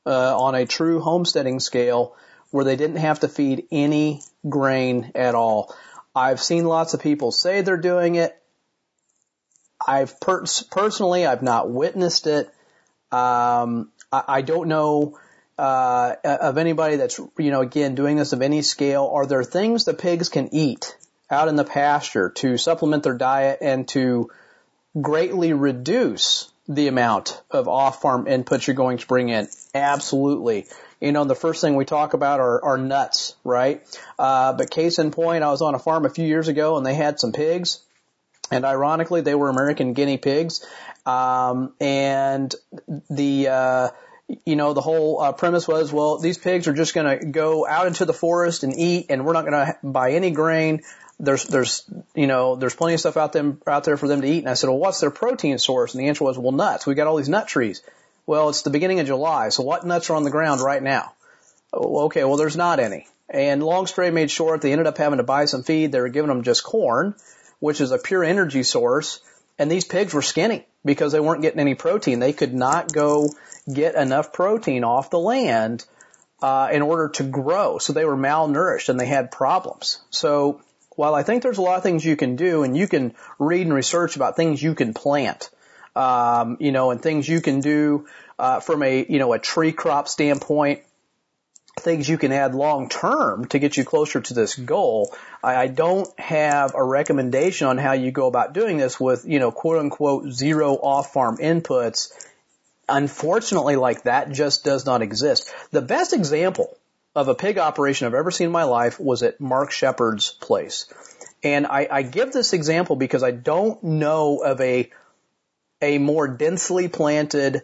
uh, on a true homesteading scale where they didn't have to feed any grain at all. I've seen lots of people say they're doing it. I've per- personally, I've not witnessed it. Um, I, I don't know uh, of anybody that's you know again doing this of any scale. Are there things the pigs can eat out in the pasture to supplement their diet and to greatly reduce the amount of off-farm inputs you're going to bring in? Absolutely. You know, the first thing we talk about are, are nuts, right? Uh, but case in point, I was on a farm a few years ago and they had some pigs and ironically, they were American guinea pigs. Um, and the, uh, you know, the whole uh, premise was, well, these pigs are just going to go out into the forest and eat, and we're not going to buy any grain. There's, there's, you know, there's plenty of stuff out them out there for them to eat. And I said, well, what's their protein source? And the answer was, well, nuts. We got all these nut trees. Well, it's the beginning of July, so what nuts are on the ground right now? Oh, okay, well, there's not any. And long story made short, they ended up having to buy some feed. They were giving them just corn which is a pure energy source. And these pigs were skinny because they weren't getting any protein. They could not go get enough protein off the land uh, in order to grow. So they were malnourished and they had problems. So while I think there's a lot of things you can do, and you can read and research about things you can plant, um, you know, and things you can do uh, from a you know a tree crop standpoint, things you can add long term to get you closer to this goal. I, I don't have a recommendation on how you go about doing this with, you know, quote unquote zero off farm inputs. Unfortunately, like that just does not exist. The best example of a pig operation I've ever seen in my life was at Mark Shepard's place. And I, I give this example because I don't know of a, a more densely planted,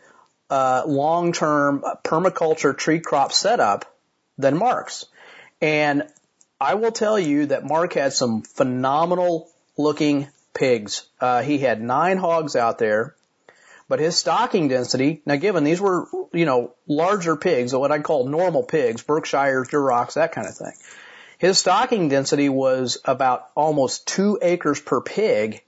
uh, long-term permaculture tree crop setup than Mark's. And I will tell you that Mark had some phenomenal looking pigs. Uh, he had nine hogs out there, but his stocking density, now given these were, you know, larger pigs, or what I'd call normal pigs, Berkshires, Durocs, that kind of thing. His stocking density was about almost two acres per pig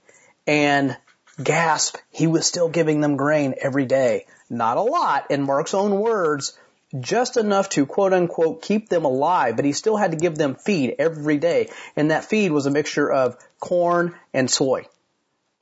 and gasp, he was still giving them grain every day. Not a lot, in Mark's own words, just enough to quote unquote keep them alive, but he still had to give them feed every day. And that feed was a mixture of corn and soy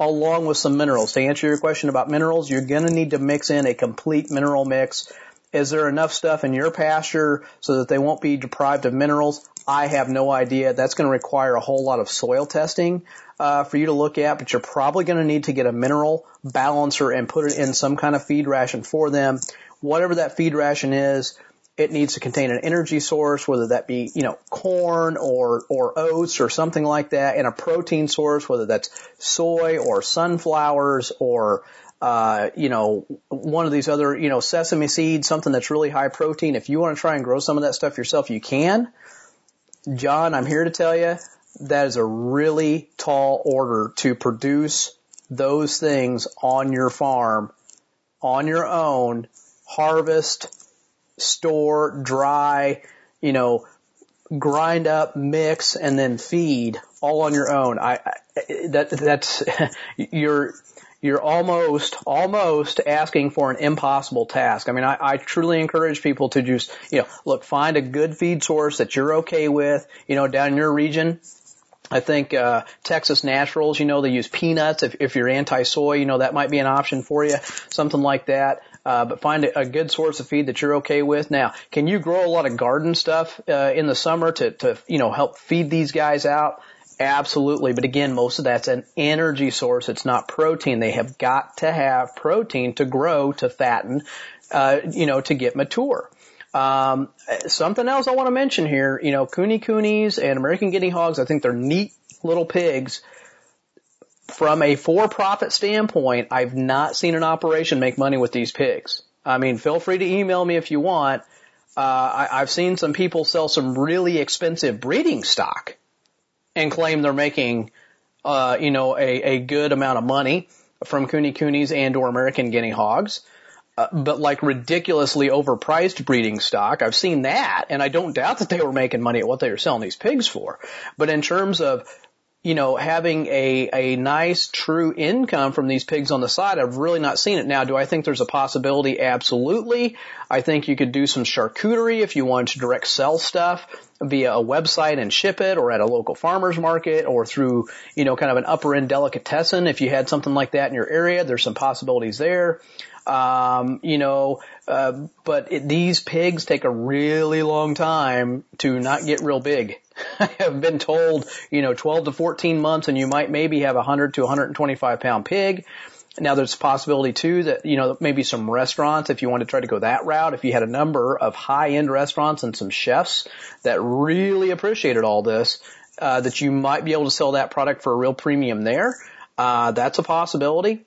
along with some minerals. To answer your question about minerals, you're going to need to mix in a complete mineral mix. Is there enough stuff in your pasture so that they won't be deprived of minerals? I have no idea. That's going to require a whole lot of soil testing uh, for you to look at, but you're probably going to need to get a mineral balancer and put it in some kind of feed ration for them whatever that feed ration is, it needs to contain an energy source, whether that be, you know, corn or, or oats or something like that, and a protein source, whether that's soy or sunflowers or, uh, you know, one of these other, you know, sesame seeds, something that's really high protein. If you want to try and grow some of that stuff yourself, you can. John, I'm here to tell you that is a really tall order to produce those things on your farm on your own harvest, store, dry, you know, grind up, mix, and then feed all on your own. I, I that that's you're you're almost almost asking for an impossible task. I mean, I, I truly encourage people to just you know look find a good feed source that you're okay with. You know, down in your region, I think uh, Texas Naturals, you know, they use peanuts. If, if you're anti-soy, you know, that might be an option for you, something like that. Uh, but find a, a good source of feed that you're okay with. Now, can you grow a lot of garden stuff uh, in the summer to, to, you know, help feed these guys out? Absolutely. But again, most of that's an energy source. It's not protein. They have got to have protein to grow, to fatten, uh, you know, to get mature. Um, something else I want to mention here, you know, Kunekünis and American guinea hogs, I think they're neat little pigs. From a for-profit standpoint, I've not seen an operation make money with these pigs. I mean, feel free to email me if you want. Uh, I, I've seen some people sell some really expensive breeding stock and claim they're making, uh, you know, a, a good amount of money from Kune Kunes and or American guinea hogs. Uh, but like ridiculously overpriced breeding stock. I've seen that and I don't doubt that they were making money at what they were selling these pigs for. But in terms of you know, having a, a nice true income from these pigs on the side. I've really not seen it. Now, do I think there's a possibility? Absolutely. I think you could do some charcuterie if you wanted to direct sell stuff via a website and ship it or at a local farmer's market or through, you know, kind of an upper end delicatessen. If you had something like that in your area, there's some possibilities there. Um, you know, uh, but it, these pigs take a really long time to not get real big. I have been told, you know, 12 to 14 months and you might maybe have a 100 to 125 pound pig. Now there's a possibility too that, you know, maybe some restaurants, if you want to try to go that route, if you had a number of high end restaurants and some chefs that really appreciated all this, uh, that you might be able to sell that product for a real premium there. Uh, that's a possibility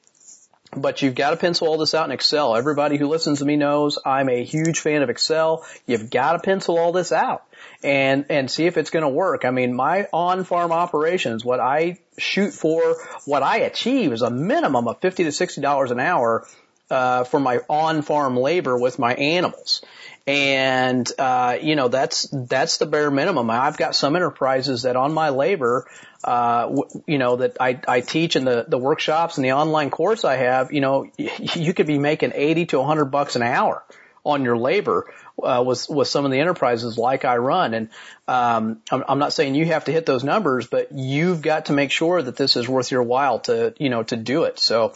but you've got to pencil all this out in Excel. Everybody who listens to me knows I'm a huge fan of Excel. You've got to pencil all this out and, and see if it's going to work. I mean, my on-farm operations, what I shoot for, what I achieve is a minimum of 50 to $60 an hour, uh, for my on-farm labor with my animals. And, uh, you know, that's, that's the bare minimum. I've got some enterprises that on my labor, uh, w- you know, that I, I teach in the, the workshops and the online course I have, you know, you could be making 80 to 100 bucks an hour on your labor uh, with with some of the enterprises like I run. And um, I'm, I'm not saying you have to hit those numbers, but you've got to make sure that this is worth your while to you know to do it. So,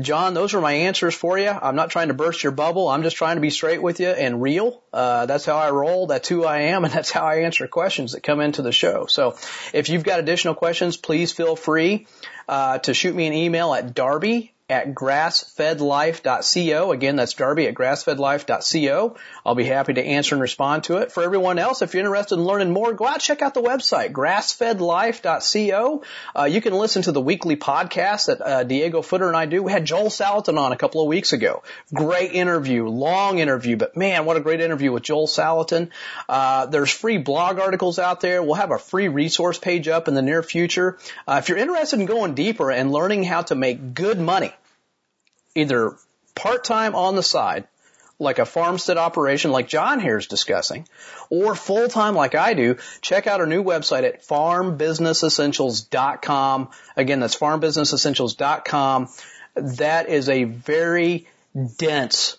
John, those are my answers for you. I'm not trying to burst your bubble. I'm just trying to be straight with you and real. Uh, that's how I roll. That's who I am, and that's how I answer questions that come into the show. So, if you've got additional questions, please feel free uh, to shoot me an email at Darby at grassfedlife.co. Again, that's Darby at grassfedlife.co. I'll be happy to answer and respond to it. For everyone else, if you're interested in learning more, go out check out the website, grassfedlife.co. Uh, you can listen to the weekly podcast that uh, Diego Footer and I do. We had Joel Salatin on a couple of weeks ago. Great interview, long interview, but man, what a great interview with Joel Salatin. Uh, there's free blog articles out there. We'll have a free resource page up in the near future. Uh, if you're interested in going deeper and learning how to make good money, either part-time on the side, like a farmstead operation like John here is discussing, or full-time like I do, check out our new website at farmbusinessessentials.com. Again, that's farmbusinessessentials.com. That is a very dense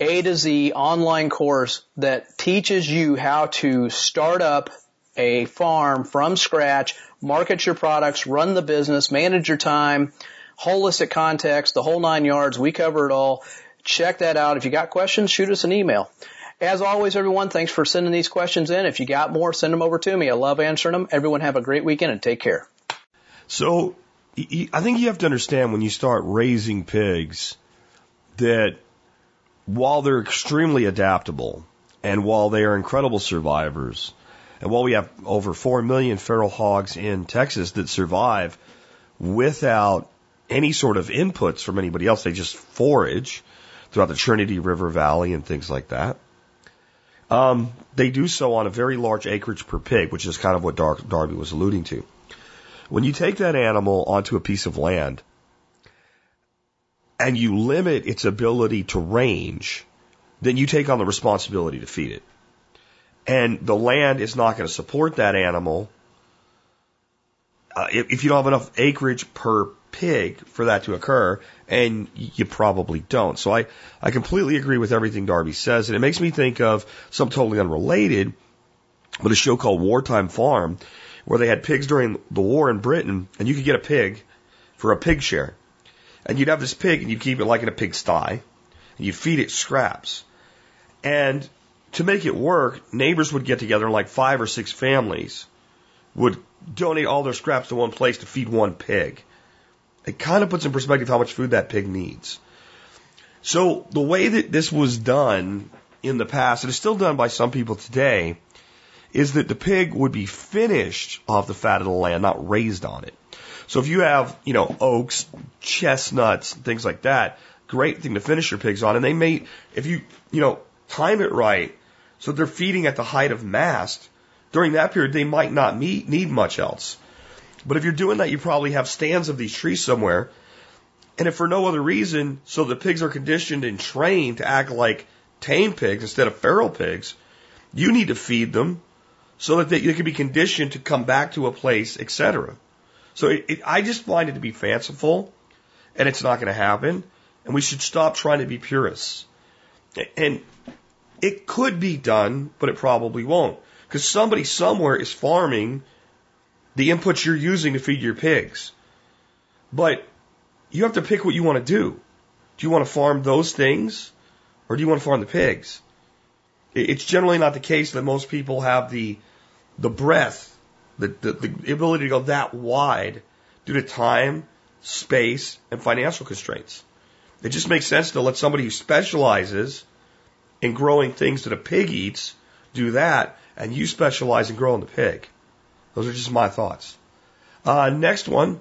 A to Z online course that teaches you how to start up a farm from scratch, market your products, run the business, manage your time, holistic context, the whole nine yards. We cover it all. Check that out. If you got questions, shoot us an email. As always, everyone, thanks for sending these questions in. If you got more, send them over to me. I love answering them. Everyone have a great weekend and take care. So I think you have to understand when you start raising pigs that while they're extremely adaptable and while they are incredible survivors, and while we have over 4 million feral hogs in Texas that survive without any sort of inputs from anybody else, they just forage throughout the Trinity River Valley and things like that. Um, they do so on a very large acreage per pig, which is kind of what Dar- Darby was alluding to. When you take that animal onto a piece of land and you limit its ability to range, then you take on the responsibility to feed it. And the land is not going to support that animal uh, if, if you don't have enough acreage per pig for that to occur, and you probably don't. So I, I completely agree with everything Darby says, and it makes me think of something totally unrelated, but a show called Wartime Farm, where they had pigs during the war in Britain, and you could get a pig for a pig share. And you'd have this pig, and you'd keep it like in a pig sty, and you'd feed it scraps. And to make it work, neighbors would get together, like five or six families would donate all their scraps to one place to feed one pig. It kind of puts in perspective how much food that pig needs. So the way that this was done in the past, and is still done by some people today, is that the pig would be finished off the fat of the land, not raised on it. So if you have, you know, oaks, chestnuts, things like that, great thing to finish your pigs on. And they may, if you, you know, time it right, so they're feeding at the height of mast, during that period they might not meet, need much else. But if you're doing that, you probably have stands of these trees somewhere. And if for no other reason, so the pigs are conditioned and trained to act like tame pigs instead of feral pigs, you need to feed them so that they, they can be conditioned to come back to a place, etc. So it, it, I just find it to be fanciful, and it's not going to happen. And we should stop trying to be purists. And it could be done, but it probably won't. Because somebody somewhere is farming the inputs you're using to feed your pigs. But you have to pick what you want to do. Do you want to farm those things or do you want to farm the pigs? It's generally not the case that most people have the the breadth, the, the, the ability to go that wide due to time, space, and financial constraints. It just makes sense to let somebody who specializes in growing things that a pig eats do that, and you specialize in growing the pig. Those are just my thoughts. Uh, next one,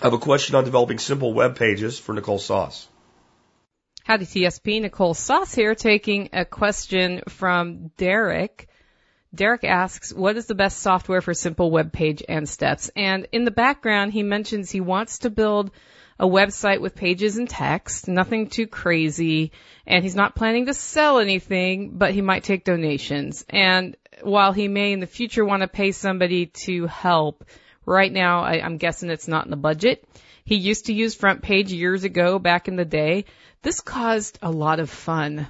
I have a question on developing simple web pages for Nicole Sauce. Howdy TSP, Nicole Sauce here, taking a question from Derek. Derek asks, what is the best software for simple web page and steps? And in the background, he mentions he wants to build a website with pages and text, nothing too crazy, and he's not planning to sell anything, but he might take donations. And while he may in the future want to pay somebody to help, right now I, I'm guessing it's not in the budget. He used to use FrontPage years ago back in the day. This caused a lot of fun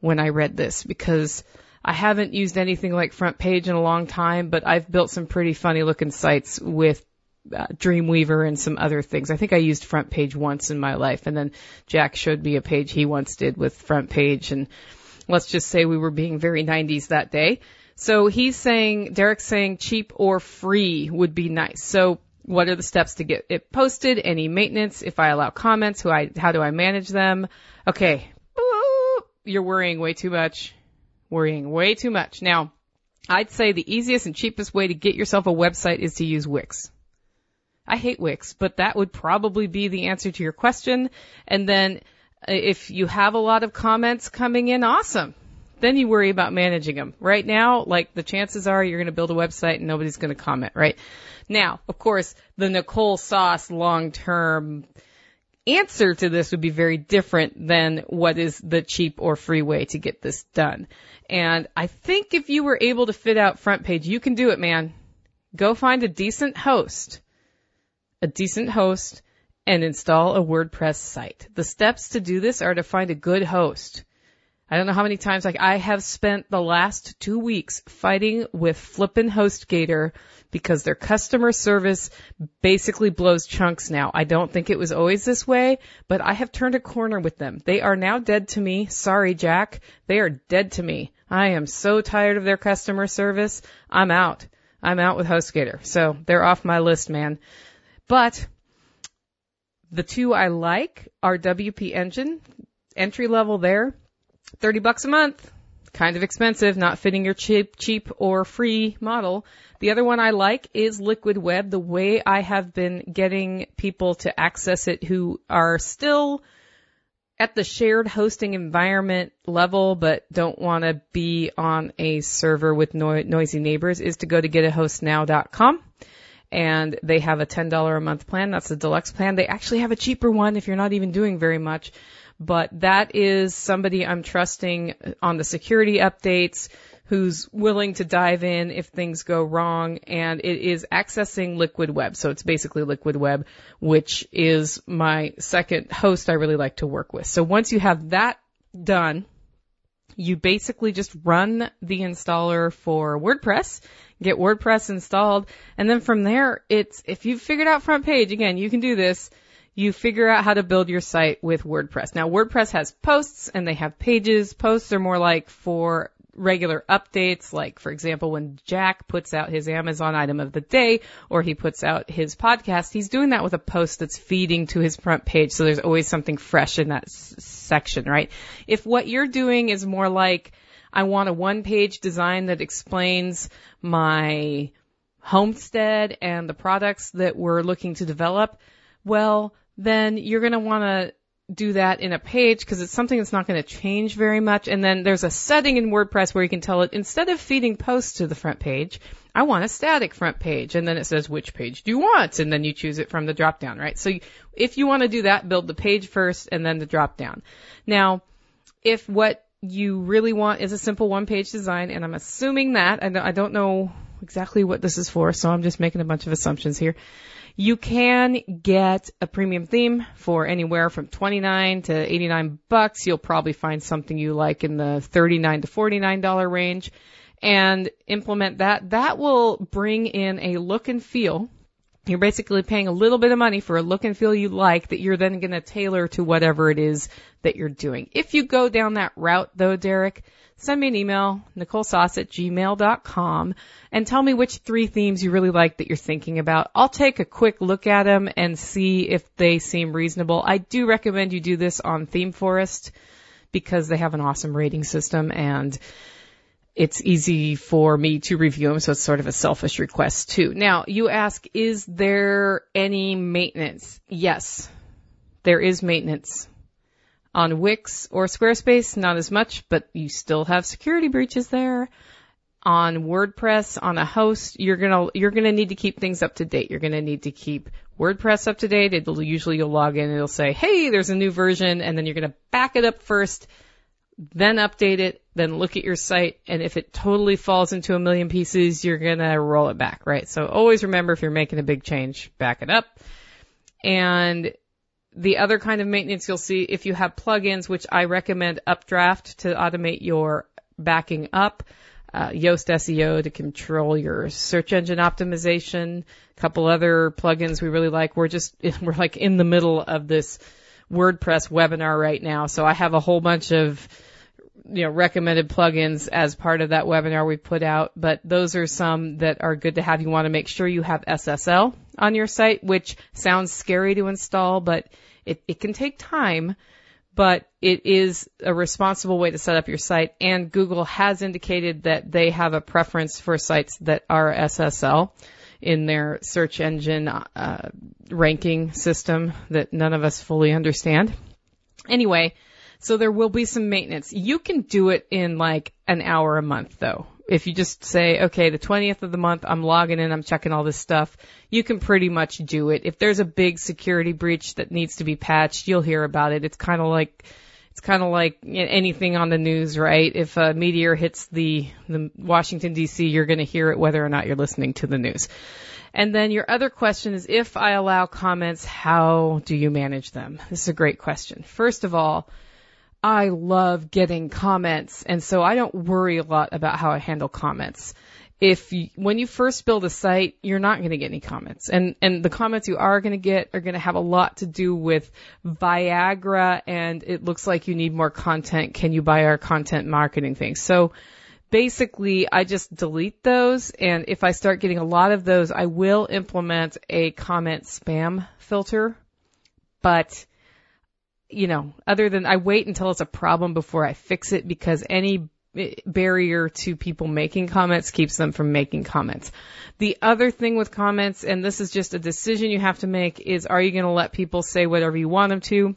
when I read this because I haven't used anything like FrontPage in a long time, but I've built some pretty funny looking sites with uh, Dreamweaver and some other things. I think I used FrontPage once in my life and then Jack showed me a page he once did with FrontPage and let's just say we were being very 90s that day. So he's saying, Derek's saying cheap or free would be nice. So what are the steps to get it posted? Any maintenance? If I allow comments, who I, how do I manage them? Okay. You're worrying way too much. Worrying way too much. Now, I'd say the easiest and cheapest way to get yourself a website is to use Wix. I hate Wix, but that would probably be the answer to your question. And then uh, if you have a lot of comments coming in, awesome. Then you worry about managing them. Right now, like the chances are you're going to build a website and nobody's going to comment, right? Now, of course, the Nicole Sauce long-term answer to this would be very different than what is the cheap or free way to get this done. And I think if you were able to fit out FrontPage, you can do it, man. Go find a decent host a decent host, and install a WordPress site. The steps to do this are to find a good host. I don't know how many times like I have spent the last two weeks fighting with flippin' HostGator because their customer service basically blows chunks now. I don't think it was always this way, but I have turned a corner with them. They are now dead to me. Sorry, Jack. They are dead to me. I am so tired of their customer service. I'm out. I'm out with HostGator. So they're off my list, man. But the two I like are WP Engine, entry level there, 30 bucks a month. Kind of expensive, not fitting your cheap, cheap or free model. The other one I like is Liquid Web. The way I have been getting people to access it who are still at the shared hosting environment level, but don't want to be on a server with no- noisy neighbors is to go to getahostnow.com and they have a $10 a month plan. That's the deluxe plan. They actually have a cheaper one if you're not even doing very much. But that is somebody I'm trusting on the security updates who's willing to dive in if things go wrong and it is accessing liquid web. So it's basically liquid web, which is my second host I really like to work with. So once you have that done, you basically just run the installer for WordPress get WordPress installed, and then from there, it's, if you've figured out FrontPage, again, you can do this, you figure out how to build your site with WordPress. Now WordPress has posts and they have pages. Posts are more like for regular updates, like for example when Jack puts out his Amazon item of the day or he puts out his podcast, he's doing that with a post that's feeding to his front page. So there's always something fresh in that s- section, right? If what you're doing is more like I want a one page design that explains my homestead and the products that we're looking to develop, well, then you're going to want to do that in a page because it's something that's not going to change very much. And then there's a setting in WordPress where you can tell it instead of feeding posts to the front page, I want a static front page. And then it says which page do you want? And then you choose it from the drop down, right? So if you want to do that, build the page first and then the drop down. Now, if what you really want is a simple one page design, and I'm assuming that, I don't know exactly what this is for, so I'm just making a bunch of assumptions here. You can get a premium theme for anywhere from 29 to 89 bucks. You'll probably find something you like in the 39 to 49 dollar range and implement that. That will bring in a look and feel. You're basically paying a little bit of money for a look and feel you like that you're then going to tailor to whatever it is that you're doing. If you go down that route though, Derek, send me an email, nicolesauce at gmail.com, and tell me which three themes you really like that you're thinking about. I'll take a quick look at them and see if they seem reasonable. I do recommend you do this on ThemeForest because they have an awesome rating system and it's easy for me to review them, so it's sort of a selfish request too. Now, you ask, is there any maintenance? Yes, there is maintenance. On Wix or Squarespace, not as much, but you still have security breaches there. On WordPress, on a host, you're gonna, you're gonna need to keep things up to date. You're gonna need to keep WordPress up to date. It'll usually you'll log in and it'll say, hey, there's a new version, and then you're gonna back it up first, then update it, then look at your site, and if it totally falls into a million pieces, you're gonna roll it back, right? So always remember if you're making a big change, back it up. And the other kind of maintenance you'll see if you have plugins, which I recommend Updraft to automate your backing up, uh, Yoast SEO to control your search engine optimization, a couple other plugins we really like. We're just, we're like in the middle of this WordPress webinar right now. So I have a whole bunch of, you know, recommended plugins as part of that webinar we put out, but those are some that are good to have. You want to make sure you have SSL on your site, which sounds scary to install, but it, it can take time, but it is a responsible way to set up your site. And Google has indicated that they have a preference for sites that are SSL in their search engine uh, ranking system that none of us fully understand. Anyway, so there will be some maintenance. You can do it in like an hour a month though. If you just say, okay, the 20th of the month, I'm logging in, I'm checking all this stuff, you can pretty much do it. If there's a big security breach that needs to be patched, you'll hear about it. It's kind of like, it's kind of like anything on the news, right? If a meteor hits the, the Washington DC, you're going to hear it whether or not you're listening to the news. And then your other question is if I allow comments, how do you manage them? This is a great question. First of all, I love getting comments, and so I don't worry a lot about how I handle comments. If you, when you first build a site, you're not going to get any comments, and and the comments you are going to get are going to have a lot to do with Viagra, and it looks like you need more content. Can you buy our content marketing thing? So basically I just delete those and if I start getting a lot of those, I will implement a comment spam filter. But you know, other than I wait until it's a problem before I fix it because any barrier to people making comments keeps them from making comments. The other thing with comments, and this is just a decision you have to make, is are you going to let people say whatever you want them to?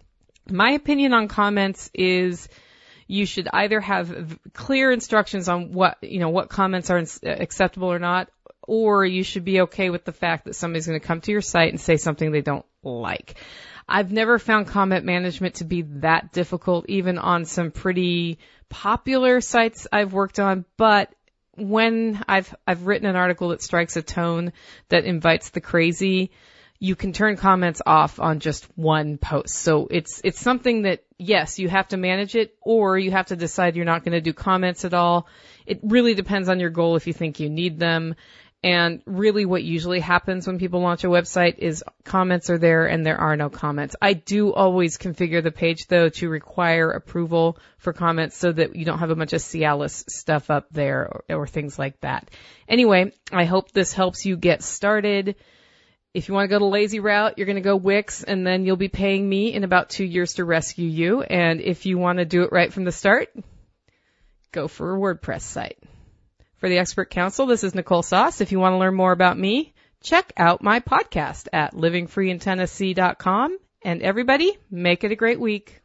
My opinion on comments is you should either have clear instructions on what, you know, what comments are acceptable or not, or you should be okay with the fact that somebody's going to come to your site and say something they don't like. I've never found comment management to be that difficult, even on some pretty popular sites I've worked on, but when I've, I've written an article that strikes a tone that invites the crazy, you can turn comments off on just one post. So it's, it's something that, yes, you have to manage it or you have to decide you're not going to do comments at all. It really depends on your goal if you think you need them. And really what usually happens when people launch a website is comments are there and there are no comments. I do always configure the page though to require approval for comments so that you don't have a bunch of Cialis stuff up there or, or things like that. Anyway, I hope this helps you get started. If you want to go the lazy route, you're going to go Wix and then you'll be paying me in about two years to rescue you. And if you want to do it right from the start, go for a WordPress site. For the Expert Council, this is Nicole Sauce. If you want to learn more about me, check out my podcast at livingfreeintennessee.com And everybody, make it a great week.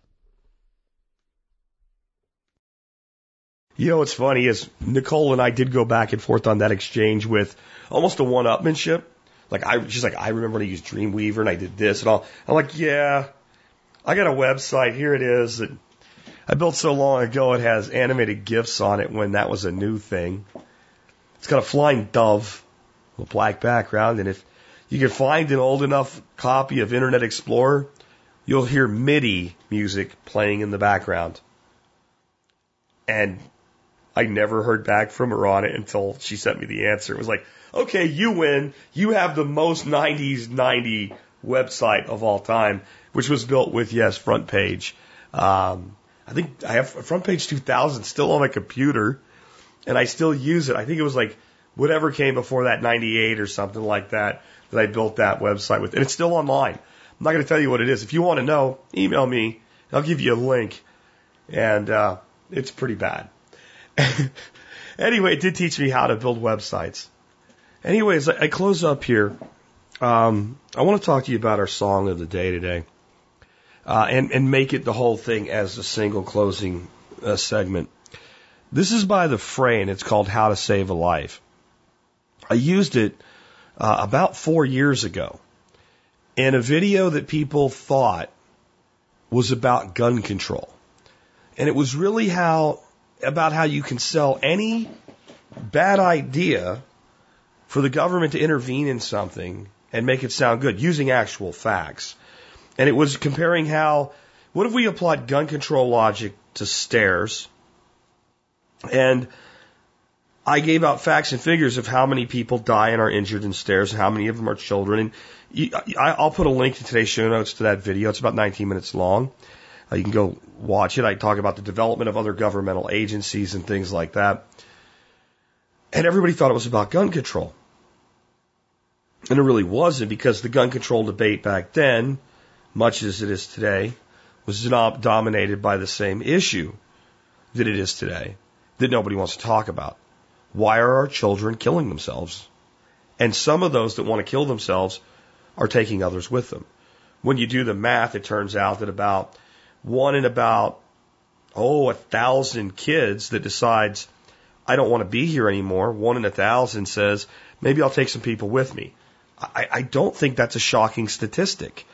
You know what's funny is Nicole and I did go back and forth on that exchange with almost a one-upmanship. Like I, she's like, I remember when I used Dreamweaver and I did this and all. I'm like, yeah, I got a website. Here it is that I built so long ago. It has animated GIFs on it when that was a new thing. It's got a flying dove with a black background. And if you can find an old enough copy of Internet Explorer, you'll hear MIDI music playing in the background. And I never heard back from her on it until she sent me the answer. It was like, okay, you win. You have the most 90s 90 website of all time, which was built with, yes, FrontPage. Um, I think I have FrontPage 2000 still on my computer and I still use it. I think it was like whatever came before that 98 or something like that that I built that website with. And it's still online. I'm not going to tell you what it is. If you want to know, email me. I'll give you a link. And, uh, it's pretty bad. anyway, it did teach me how to build websites. Anyways, I, I close up here. Um, I want to talk to you about our song of the day today, uh, and and make it the whole thing as a single closing uh, segment. This is by the Fray, and it's called "How to Save a Life." I used it uh, about four years ago in a video that people thought was about gun control, and it was really how about how you can sell any bad idea for the government to intervene in something and make it sound good using actual facts. And it was comparing how, what if we applied gun control logic to stairs? And I gave out facts and figures of how many people die and are injured in stairs, and how many of them are children. And I'll put a link to today's show notes to that video. It's about 19 minutes long. Uh, you can go watch it. I talk about the development of other governmental agencies and things like that. And everybody thought it was about gun control. And it really wasn't because the gun control debate back then, much as it is today, was dominated by the same issue that it is today that nobody wants to talk about. Why are our children killing themselves? And some of those that want to kill themselves are taking others with them. When you do the math, it turns out that about one in about, oh, a thousand kids that decides, I don't want to be here anymore. One in a thousand says, maybe I'll take some people with me. I, I don't think that's a shocking statistic.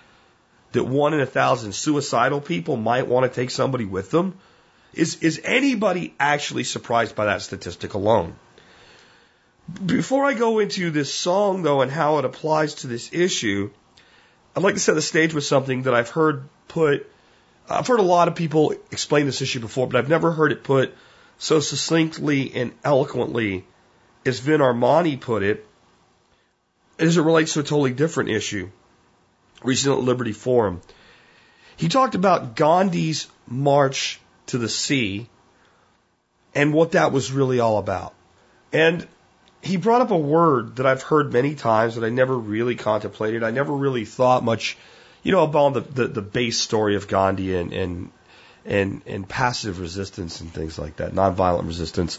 That one in a thousand suicidal people might want to take somebody with them. Is, is anybody actually surprised by that statistic alone? Before I go into this song, though, and how it applies to this issue, I'd like to set the stage with something that I've heard put. I've heard a lot of people explain this issue before, but I've never heard it put so succinctly and eloquently as Vin Armani put it as it relates to a totally different issue. At Liberty Forum. He talked about Gandhi's march to the sea and what that was really all about. And he brought up a word that I've heard many times that I never really contemplated. I never really thought much, you know, about the, the, the base story of Gandhi and, and, and, and passive resistance and things like that, nonviolent resistance.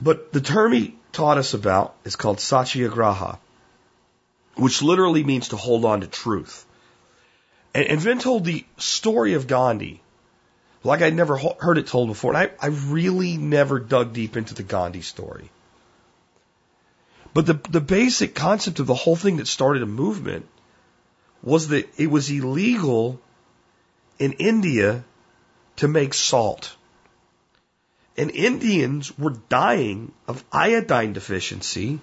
But the term he taught us about is called satyagraha which literally means to hold on to truth. And, and Vin told the story of Gandhi like I'd never heard it told before. And I, I really never dug deep into the Gandhi story. But the, the basic concept of the whole thing that started a movement was that it was illegal in India to make salt. And Indians were dying of iodine deficiency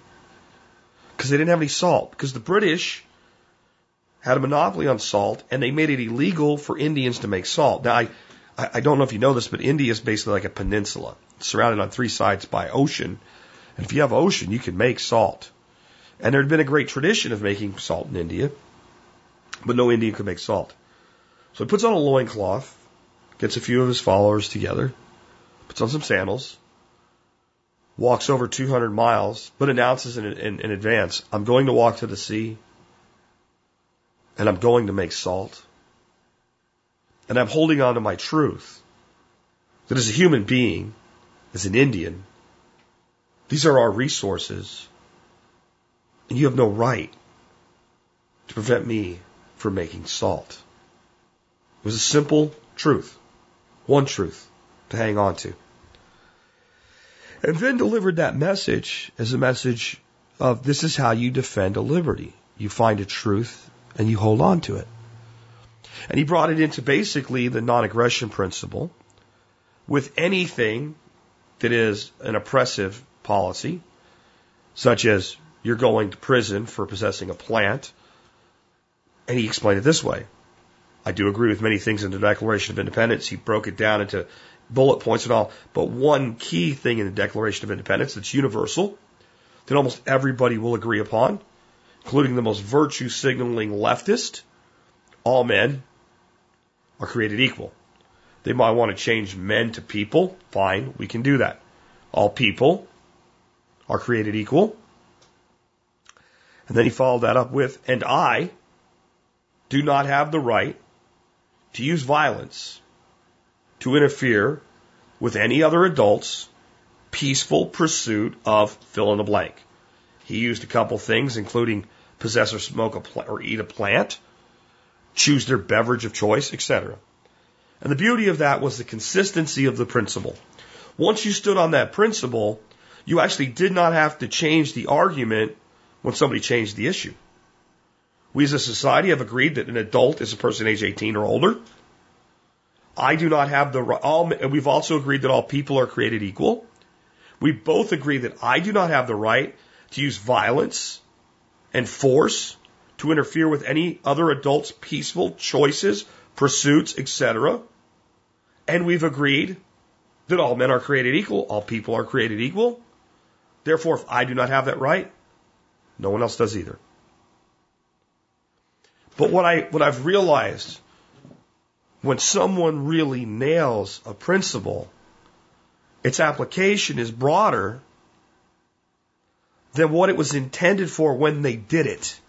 because they didn't have any salt. Because the British had a monopoly on salt and they made it illegal for Indians to make salt. Now, I, I don't know if you know this, but India is basically like a peninsula, surrounded on three sides by ocean. And if you have ocean, you can make salt. And there had been a great tradition of making salt in India, but no Indian could make salt. So he puts on a loincloth, gets a few of his followers together, puts on some sandals, walks over 200 miles, but announces in, in, in advance, I'm going to walk to the sea, and I'm going to make salt. And I'm holding on to my truth that as a human being, as an Indian, these are our resources, and you have no right to prevent me from making salt. It was a simple truth, one truth to hang on to. And then delivered that message as a message of this is how you defend a liberty. You find a truth and you hold on to it. And he brought it into basically the non aggression principle with anything that is an oppressive policy, such as you're going to prison for possessing a plant. And he explained it this way. I do agree with many things in the Declaration of Independence. He broke it down into bullet points and all. But one key thing in the Declaration of Independence that's universal, that almost everybody will agree upon, including the most virtue signaling leftist, all men are created equal. They might want to change men to people. Fine, we can do that. All people are created equal. And then he followed that up with, and I do not have the right to use violence to interfere with any other adult's peaceful pursuit of fill in the blank. He used a couple things, including possess or smoke a pl- or eat a plant, choose their beverage of choice, etc. And the beauty of that was the consistency of the principle. Once you stood on that principle, you actually did not have to change the argument when somebody changed the issue. We as a society have agreed that an adult is a person age 18 or older. I do not have the all. We've also agreed that all people are created equal. We both agree that I do not have the right to use violence and force to interfere with any other adult's peaceful choices, pursuits, etc. And we've agreed that all men are created equal, all people are created equal. Therefore, if I do not have that right, no one else does either. But what I what I've realized when someone really nails a principle, its application is broader than what it was intended for when they did it.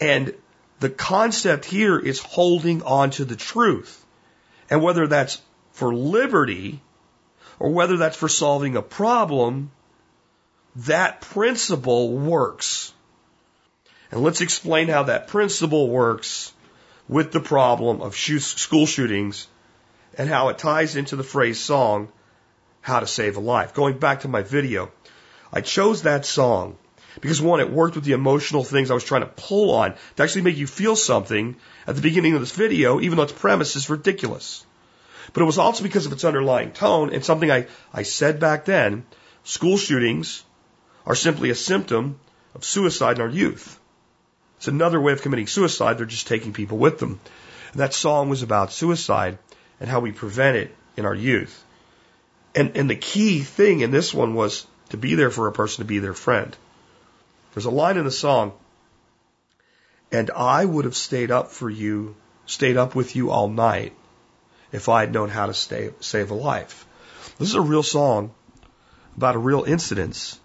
And the concept here is holding on to the truth. And whether that's for liberty or whether that's for solving a problem, that principle works. And let's explain how that principle works with the problem of school shootings and how it ties into the Fray's song, How to Save a Life. Going back to my video, I chose that song because one, it worked with the emotional things I was trying to pull on to actually make you feel something at the beginning of this video, even though its premise is ridiculous. But it was also because of its underlying tone and something I, I said back then. School shootings are simply a symptom of suicide in our youth. It's another way of committing suicide. They're just taking people with them. And that song was about suicide and how we prevent it in our youth. And, and the key thing in this one was to be there for a person, to be their friend. There's a line in the song, and I would have stayed up for you, stayed up with you all night if I had known how to stay, save a life. This is a real song about a real incident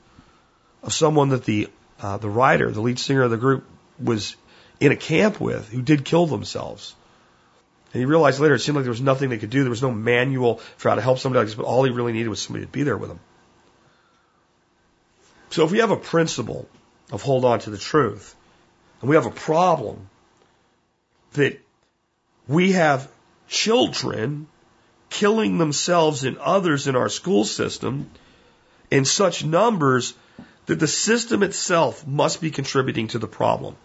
of someone that the uh, the writer, the lead singer of the group, was in a camp with who did kill themselves. And he realized later it seemed like there was nothing they could do. There was no manual for how to help somebody like this, but all he really needed was somebody to be there with him. So if we have a principle of hold on to the truth, and we have a problem that we have children killing themselves and others in our school system in such numbers that the system itself must be contributing to the problem.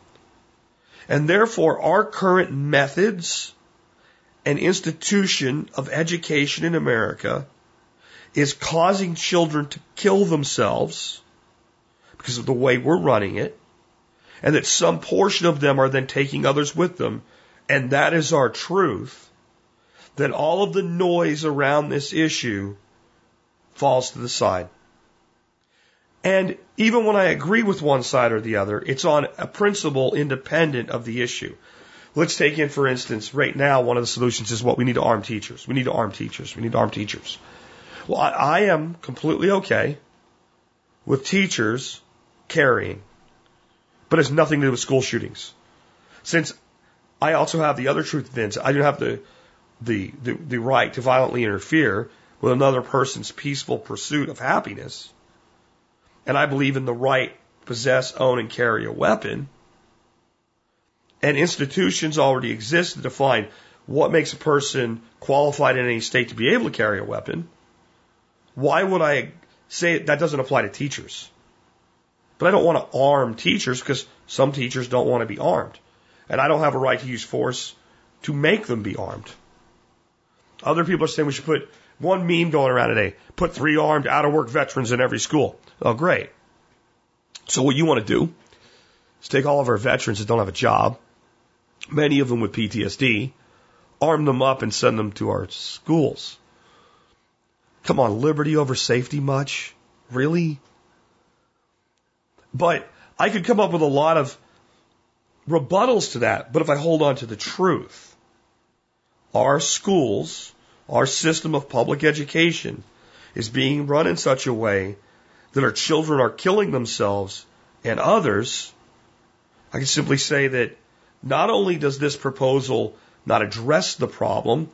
And therefore, our current methods and institution of education in America is causing children to kill themselves because of the way we're running it, and that some portion of them are then taking others with them, and that is our truth, then all of the noise around this issue falls to the side. And even when I agree with one side or the other, it's on a principle independent of the issue. Let's take in, for instance, right now, one of the solutions is what we need to arm teachers. We need to arm teachers. We need to arm teachers. Well, I, I am completely okay with teachers carrying, but it's nothing to do with school shootings. Since I also have the other truth, Vince, I don't have the, the, the, the right to violently interfere with another person's peaceful pursuit of happiness and I believe in the right to possess, own, and carry a weapon, and institutions already exist to define what makes a person qualified in any state to be able to carry a weapon, why would I say that doesn't apply to teachers? But I don't want to arm teachers because some teachers don't want to be armed. And I don't have a right to use force to make them be armed. Other people are saying we should put one meme going around today put three armed out of work veterans in every school. Oh, great. So what you want to do is take all of our veterans that don't have a job, many of them with PTSD, arm them up and send them to our schools. Come on, liberty over safety much? Really? But I could come up with a lot of rebuttals to that. But if I hold on to the truth, our schools, our system of public education is being run in such a way that our children are killing themselves and others, I can simply say that not only does this proposal not address the problem,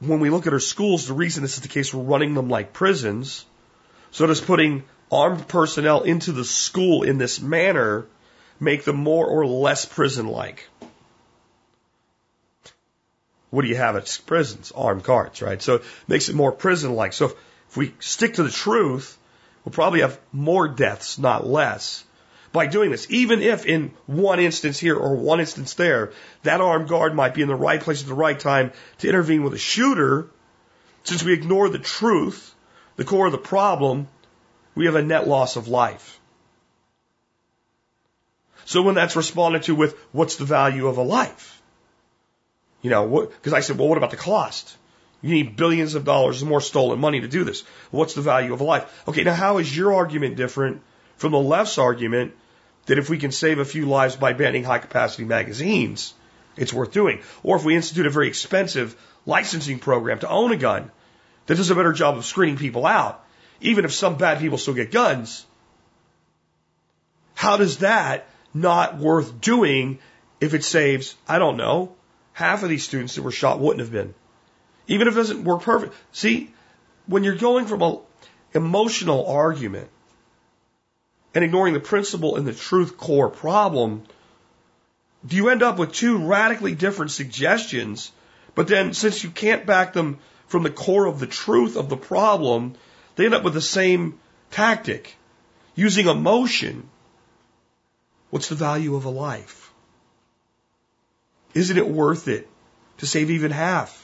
when we look at our schools, the reason this is the case, we're running them like prisons. So does putting armed personnel into the school in this manner make them more or less prison-like? What do you have at prisons? Armed guards, right? So it makes it more prison-like. So if, if we stick to the truth, we'll probably have more deaths, not less by doing this. Even if in one instance here or one instance there, that armed guard might be in the right place at the right time to intervene with a shooter, since we ignore the truth, the core of the problem, we have a net loss of life. So when that's responded to with, what's the value of a life? You know, because I said, well, what about the cost? You need billions of dollars more stolen money to do this. What's the value of a life? Okay, now how is your argument different from the left's argument that if we can save a few lives by banning high capacity magazines, it's worth doing. Or if we institute a very expensive licensing program to own a gun that does a better job of screening people out, even if some bad people still get guns, how does that not worth doing if it saves, I don't know, half of these students that were shot wouldn't have been? Even if it doesn't work perfect. See, when you're going from an emotional argument and ignoring the principle and the truth core problem, do you end up with two radically different suggestions? But then, since you can't back them from the core of the truth of the problem, they end up with the same tactic using emotion. What's the value of a life? Isn't it worth it to save even half?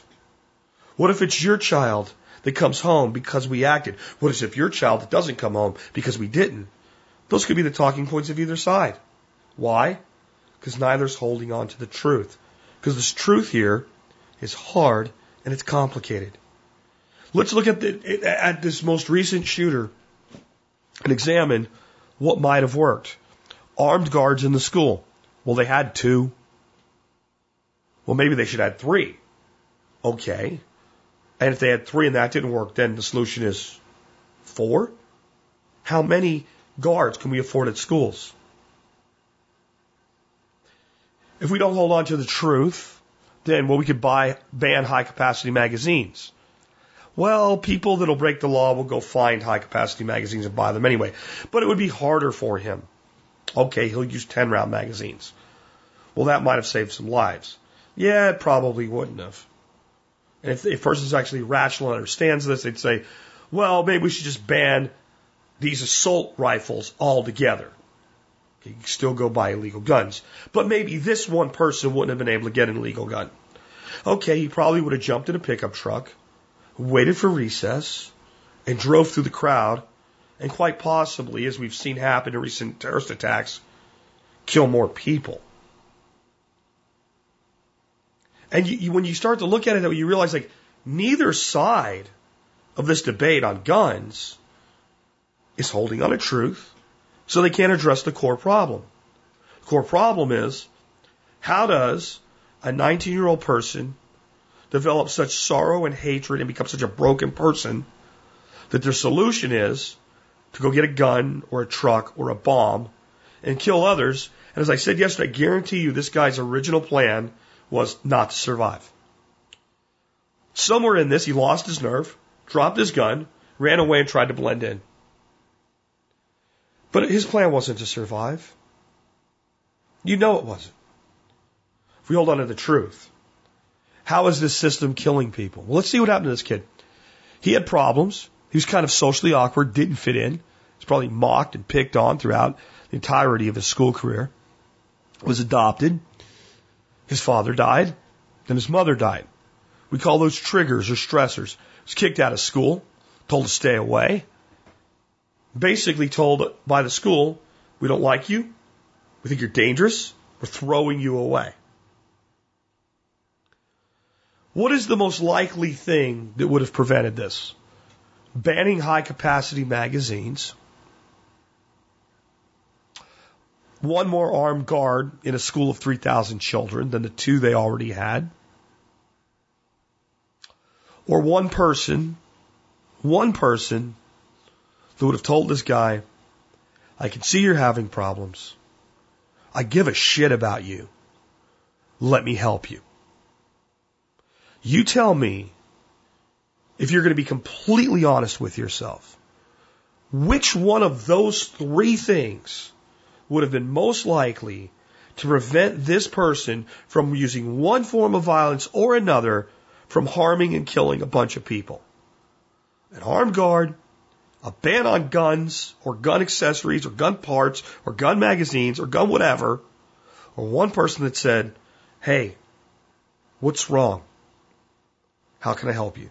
What if it's your child that comes home because we acted? What if your child that doesn't come home because we didn't? Those could be the talking points of either side. Why? Because neither's holding on to the truth. Because this truth here is hard and it's complicated. Let's look at, the, at this most recent shooter and examine what might have worked. Armed guards in the school. Well, they had two. Well, maybe they should add three. Okay. And if they had three and that didn't work, then the solution is four. How many guards can we afford at schools? If we don't hold on to the truth, then well, we could buy ban high capacity magazines. Well, people that'll break the law will go find high capacity magazines and buy them anyway. But it would be harder for him. Okay, he'll use 10 round magazines. Well, that might have saved some lives. Yeah, it probably wouldn't have. And if, a person person's actually rational and understands this, they'd say, well, maybe we should just ban these assault rifles altogether. You can still go buy illegal guns. But maybe this one person wouldn't have been able to get an illegal gun. Okay, he probably would have jumped in a pickup truck, waited for recess, and drove through the crowd, and quite possibly, as we've seen happen in recent terrorist attacks, kill more people. And you, you, when you start to look at it, you realize like neither side of this debate on guns is holding on a truth, so they can't address the core problem. The core problem is how does a 19 year old person develop such sorrow and hatred and become such a broken person that their solution is to go get a gun or a truck or a bomb and kill others. And as I said yesterday, I guarantee you this guy's original plan was not to survive. Somewhere in this, he lost his nerve, dropped his gun, ran away, and tried to blend in. But his plan wasn't to survive. You know it wasn't. if we hold on to the truth, how is this system killing people? Well, let's see what happened to this kid. He had problems. He was kind of socially awkward, didn't fit in. He was probably mocked and picked on throughout the entirety of his school career. Was adopted. His father died. Then his mother died. We call those triggers or stressors. He was kicked out of school, told to stay away. Basically told by the school, we don't like you. We think you're dangerous. We're throwing you away. What is the most likely thing that would have prevented this? Banning high capacity magazines. One more armed guard in a school of 3,000 children than the two they already had. Or one person, one person that would have told this guy, I can see you're having problems. I give a shit about you. Let me help you. You tell me, if you're going to be completely honest with yourself, which one of those three things would have been most likely to prevent this person from using one form of violence or another from harming and killing a bunch of people? An armed guard, a ban on guns or gun accessories or gun parts or gun magazines or gun whatever, or one person that said, hey, what's wrong? How can I help you?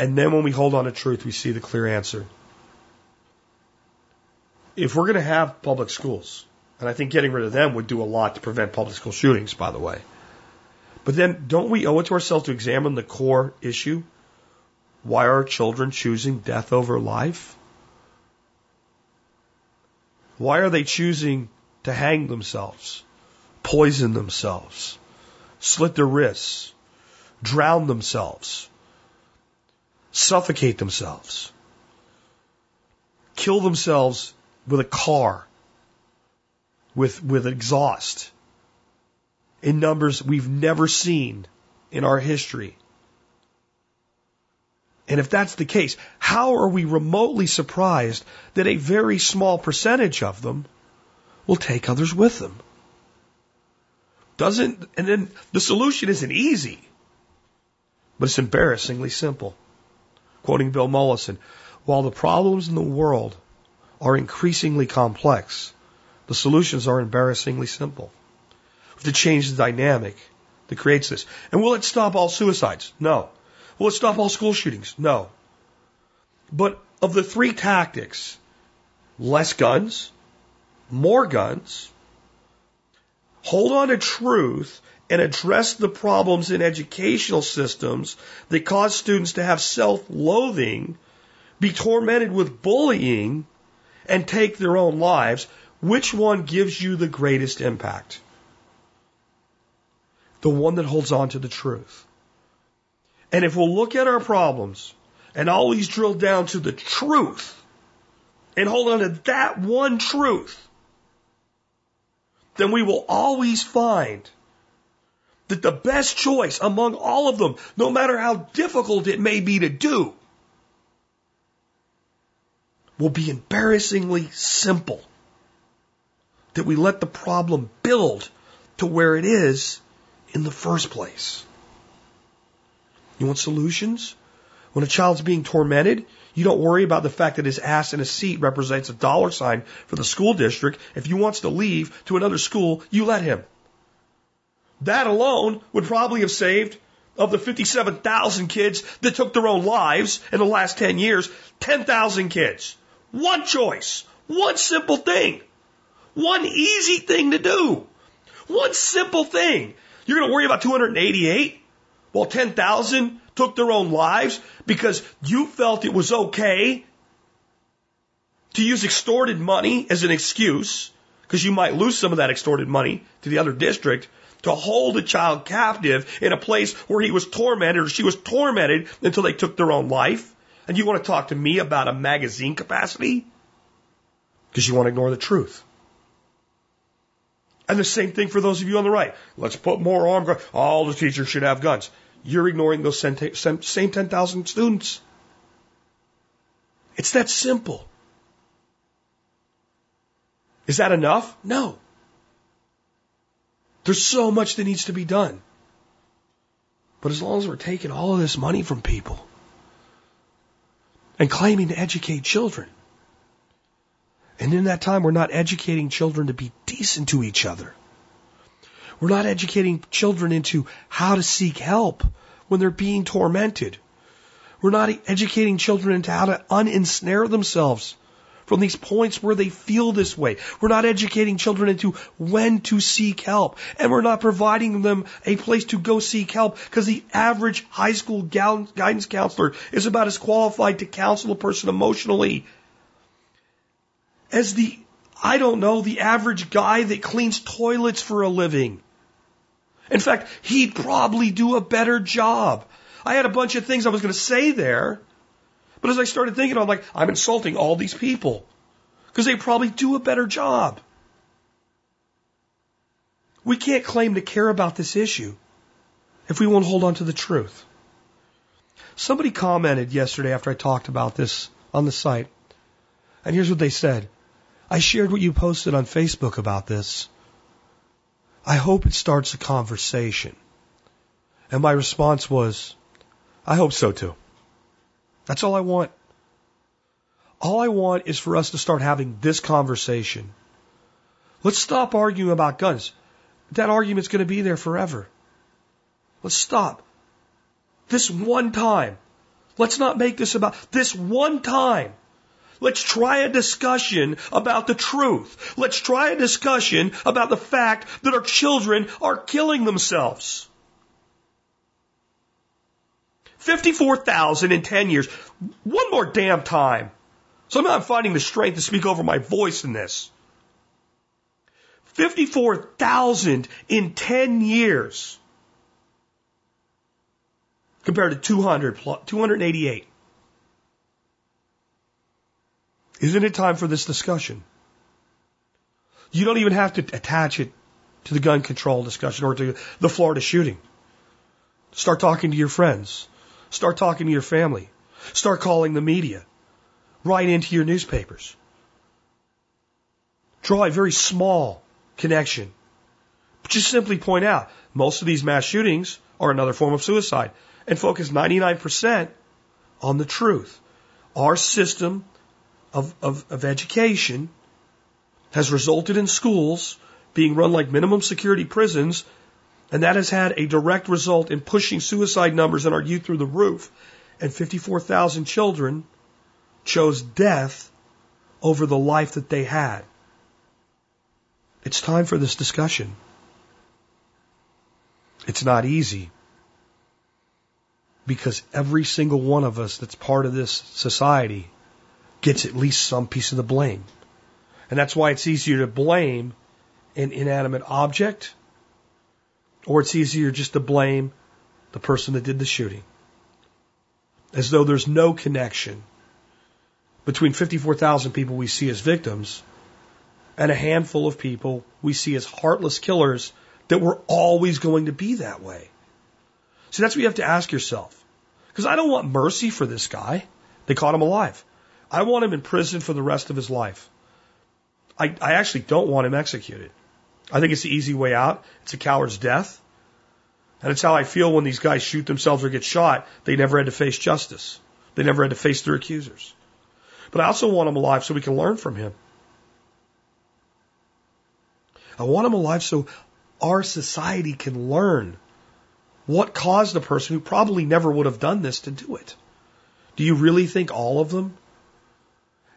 And then when we hold on to truth, we see the clear answer. If we're going to have public schools, and I think getting rid of them would do a lot to prevent public school shootings, by the way. But then don't we owe it to ourselves to examine the core issue? Why are children choosing death over life? Why are they choosing to hang themselves, poison themselves? slit their wrists, drown themselves, suffocate themselves, kill themselves with a car, with, with exhaust, in numbers we've never seen in our history. And if that's the case, how are we remotely surprised that a very small percentage of them will take others with them? Doesn't, and then the solution isn't easy, but it's embarrassingly simple. Quoting Bill Mollison, while the problems in the world are increasingly complex, the solutions are embarrassingly simple. We have to change the dynamic that creates this. And will it stop all suicides? No. Will it stop all school shootings? No. But of the three tactics, less guns, more guns, hold on to truth and address the problems in educational systems that cause students to have self-loathing, be tormented with bullying, and take their own lives, which one gives you the greatest impact? The one that holds on to the truth. And if we'll look at our problems and always drill down to the truth and hold on to that one truth, then we will always find that the best choice among all of them, no matter how difficult it may be to do, will be embarrassingly simple. That we let the problem build to where it is in the first place. You want solutions? When a child's being tormented, you don't worry about the fact that his ass in a seat represents a dollar sign for the school district. If he wants to leave to another school, you let him. That alone would probably have saved of the 57,000 kids that took their own lives in the last 10 years, 10,000 kids. One choice. One simple thing. One easy thing to do. One simple thing. You're going to worry about 288? Well, 10,000 took their own lives because you felt it was okay to use extorted money as an excuse, because you might lose some of that extorted money to the other district, to hold a child captive in a place where he was tormented or she was tormented until they took their own life. And you want to talk to me about a magazine capacity? Because you want to ignore the truth. And the same thing for those of you on the right. Let's put more armed. All the teachers should have guns. You're ignoring those same 10,000 students. It's that simple. Is that enough? No. There's so much that needs to be done. But as long as we're taking all of this money from people and claiming to educate children, and in that time we're not educating children to be decent to each other. We're not educating children into how to seek help when they're being tormented. We're not educating children into how to unensnare themselves from these points where they feel this way. We're not educating children into when to seek help. And we're not providing them a place to go seek help because the average high school guidance counselor is about as qualified to counsel a person emotionally as the, I don't know, the average guy that cleans toilets for a living. In fact, he'd probably do a better job. I had a bunch of things I was going to say there, but as I started thinking, I'm like, I'm insulting all these people because they probably do a better job. We can't claim to care about this issue if we won't hold on to the truth. Somebody commented yesterday after I talked about this on the site, and here's what they said. I shared what you posted on Facebook about this. I hope it starts a conversation. And my response was, I hope so too. That's all I want. All I want is for us to start having this conversation. Let's stop arguing about guns. That argument's going to be there forever. Let's stop. This one time. Let's not make this about this one time. Let's try a discussion about the truth. Let's try a discussion about the fact that our children are killing themselves. 54,000 in 10 years. One more damn time. So I'm finding the strength to speak over my voice in this. 54,000 in 10 years compared to 200 288. Isn't it time for this discussion? You don't even have to attach it to the gun control discussion or to the Florida shooting. Start talking to your friends. Start talking to your family. Start calling the media. Write into your newspapers. Draw a very small connection. But just simply point out most of these mass shootings are another form of suicide and focus 99% on the truth. Our system of, of, of education has resulted in schools being run like minimum security prisons, and that has had a direct result in pushing suicide numbers in our youth through the roof. And 54,000 children chose death over the life that they had. It's time for this discussion. It's not easy because every single one of us that's part of this society gets at least some piece of the blame. And that's why it's easier to blame an inanimate object, or it's easier just to blame the person that did the shooting. As though there's no connection between 54,000 people we see as victims and a handful of people we see as heartless killers that were always going to be that way. See, that's what you have to ask yourself. Because I don't want mercy for this guy. They caught him alive. I want him in prison for the rest of his life. I, I actually don't want him executed. I think it's the easy way out. It's a coward's death. And it's how I feel when these guys shoot themselves or get shot. They never had to face justice. They never had to face their accusers. But I also want him alive so we can learn from him. I want him alive so our society can learn what caused a person who probably never would have done this to do it. Do you really think all of them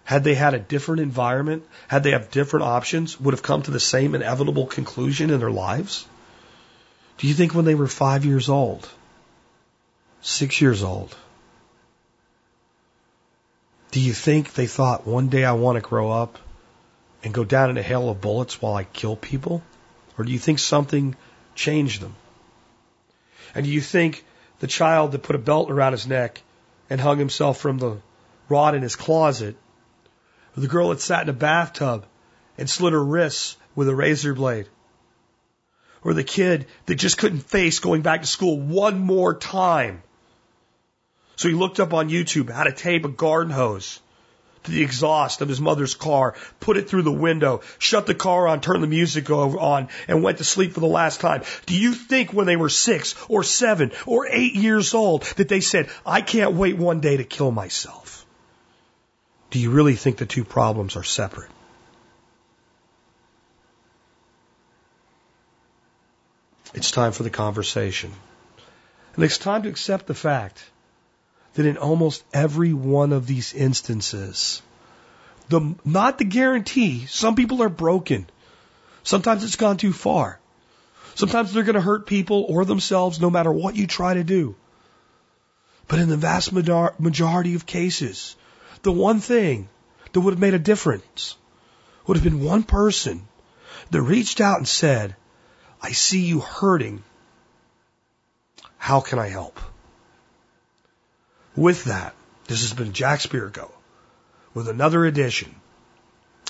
had they had a different environment, had they have different options, would have come to the same inevitable conclusion in their lives? Do you think when they were five years old, six years old, do you think they thought one day I want to grow up and go down in a hail of bullets while I kill people? Or do you think something changed them? And do you think the child that put a belt around his neck and hung himself from the rod in his closet or the girl that sat in a bathtub and slit her wrists with a razor blade. Or the kid that just couldn't face going back to school one more time. So he looked up on YouTube how to tape a garden hose to the exhaust of his mother's car, put it through the window, shut the car on, turned the music on, and went to sleep for the last time. Do you think when they were six or seven or eight years old that they said, I can't wait one day to kill myself? Do you really think the two problems are separate? It's time for the conversation. And it's time to accept the fact that in almost every one of these instances, the, not the guarantee, some people are broken. Sometimes it's gone too far. Sometimes they're going to hurt people or themselves no matter what you try to do. But in the vast majority of cases, the one thing that would have made a difference would have been one person that reached out and said, I see you hurting. How can I help? With that, this has been Jack Spirko with another edition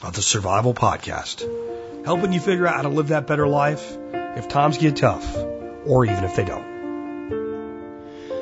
of the Survival Podcast, helping you figure out how to live that better life if times get tough or even if they don't.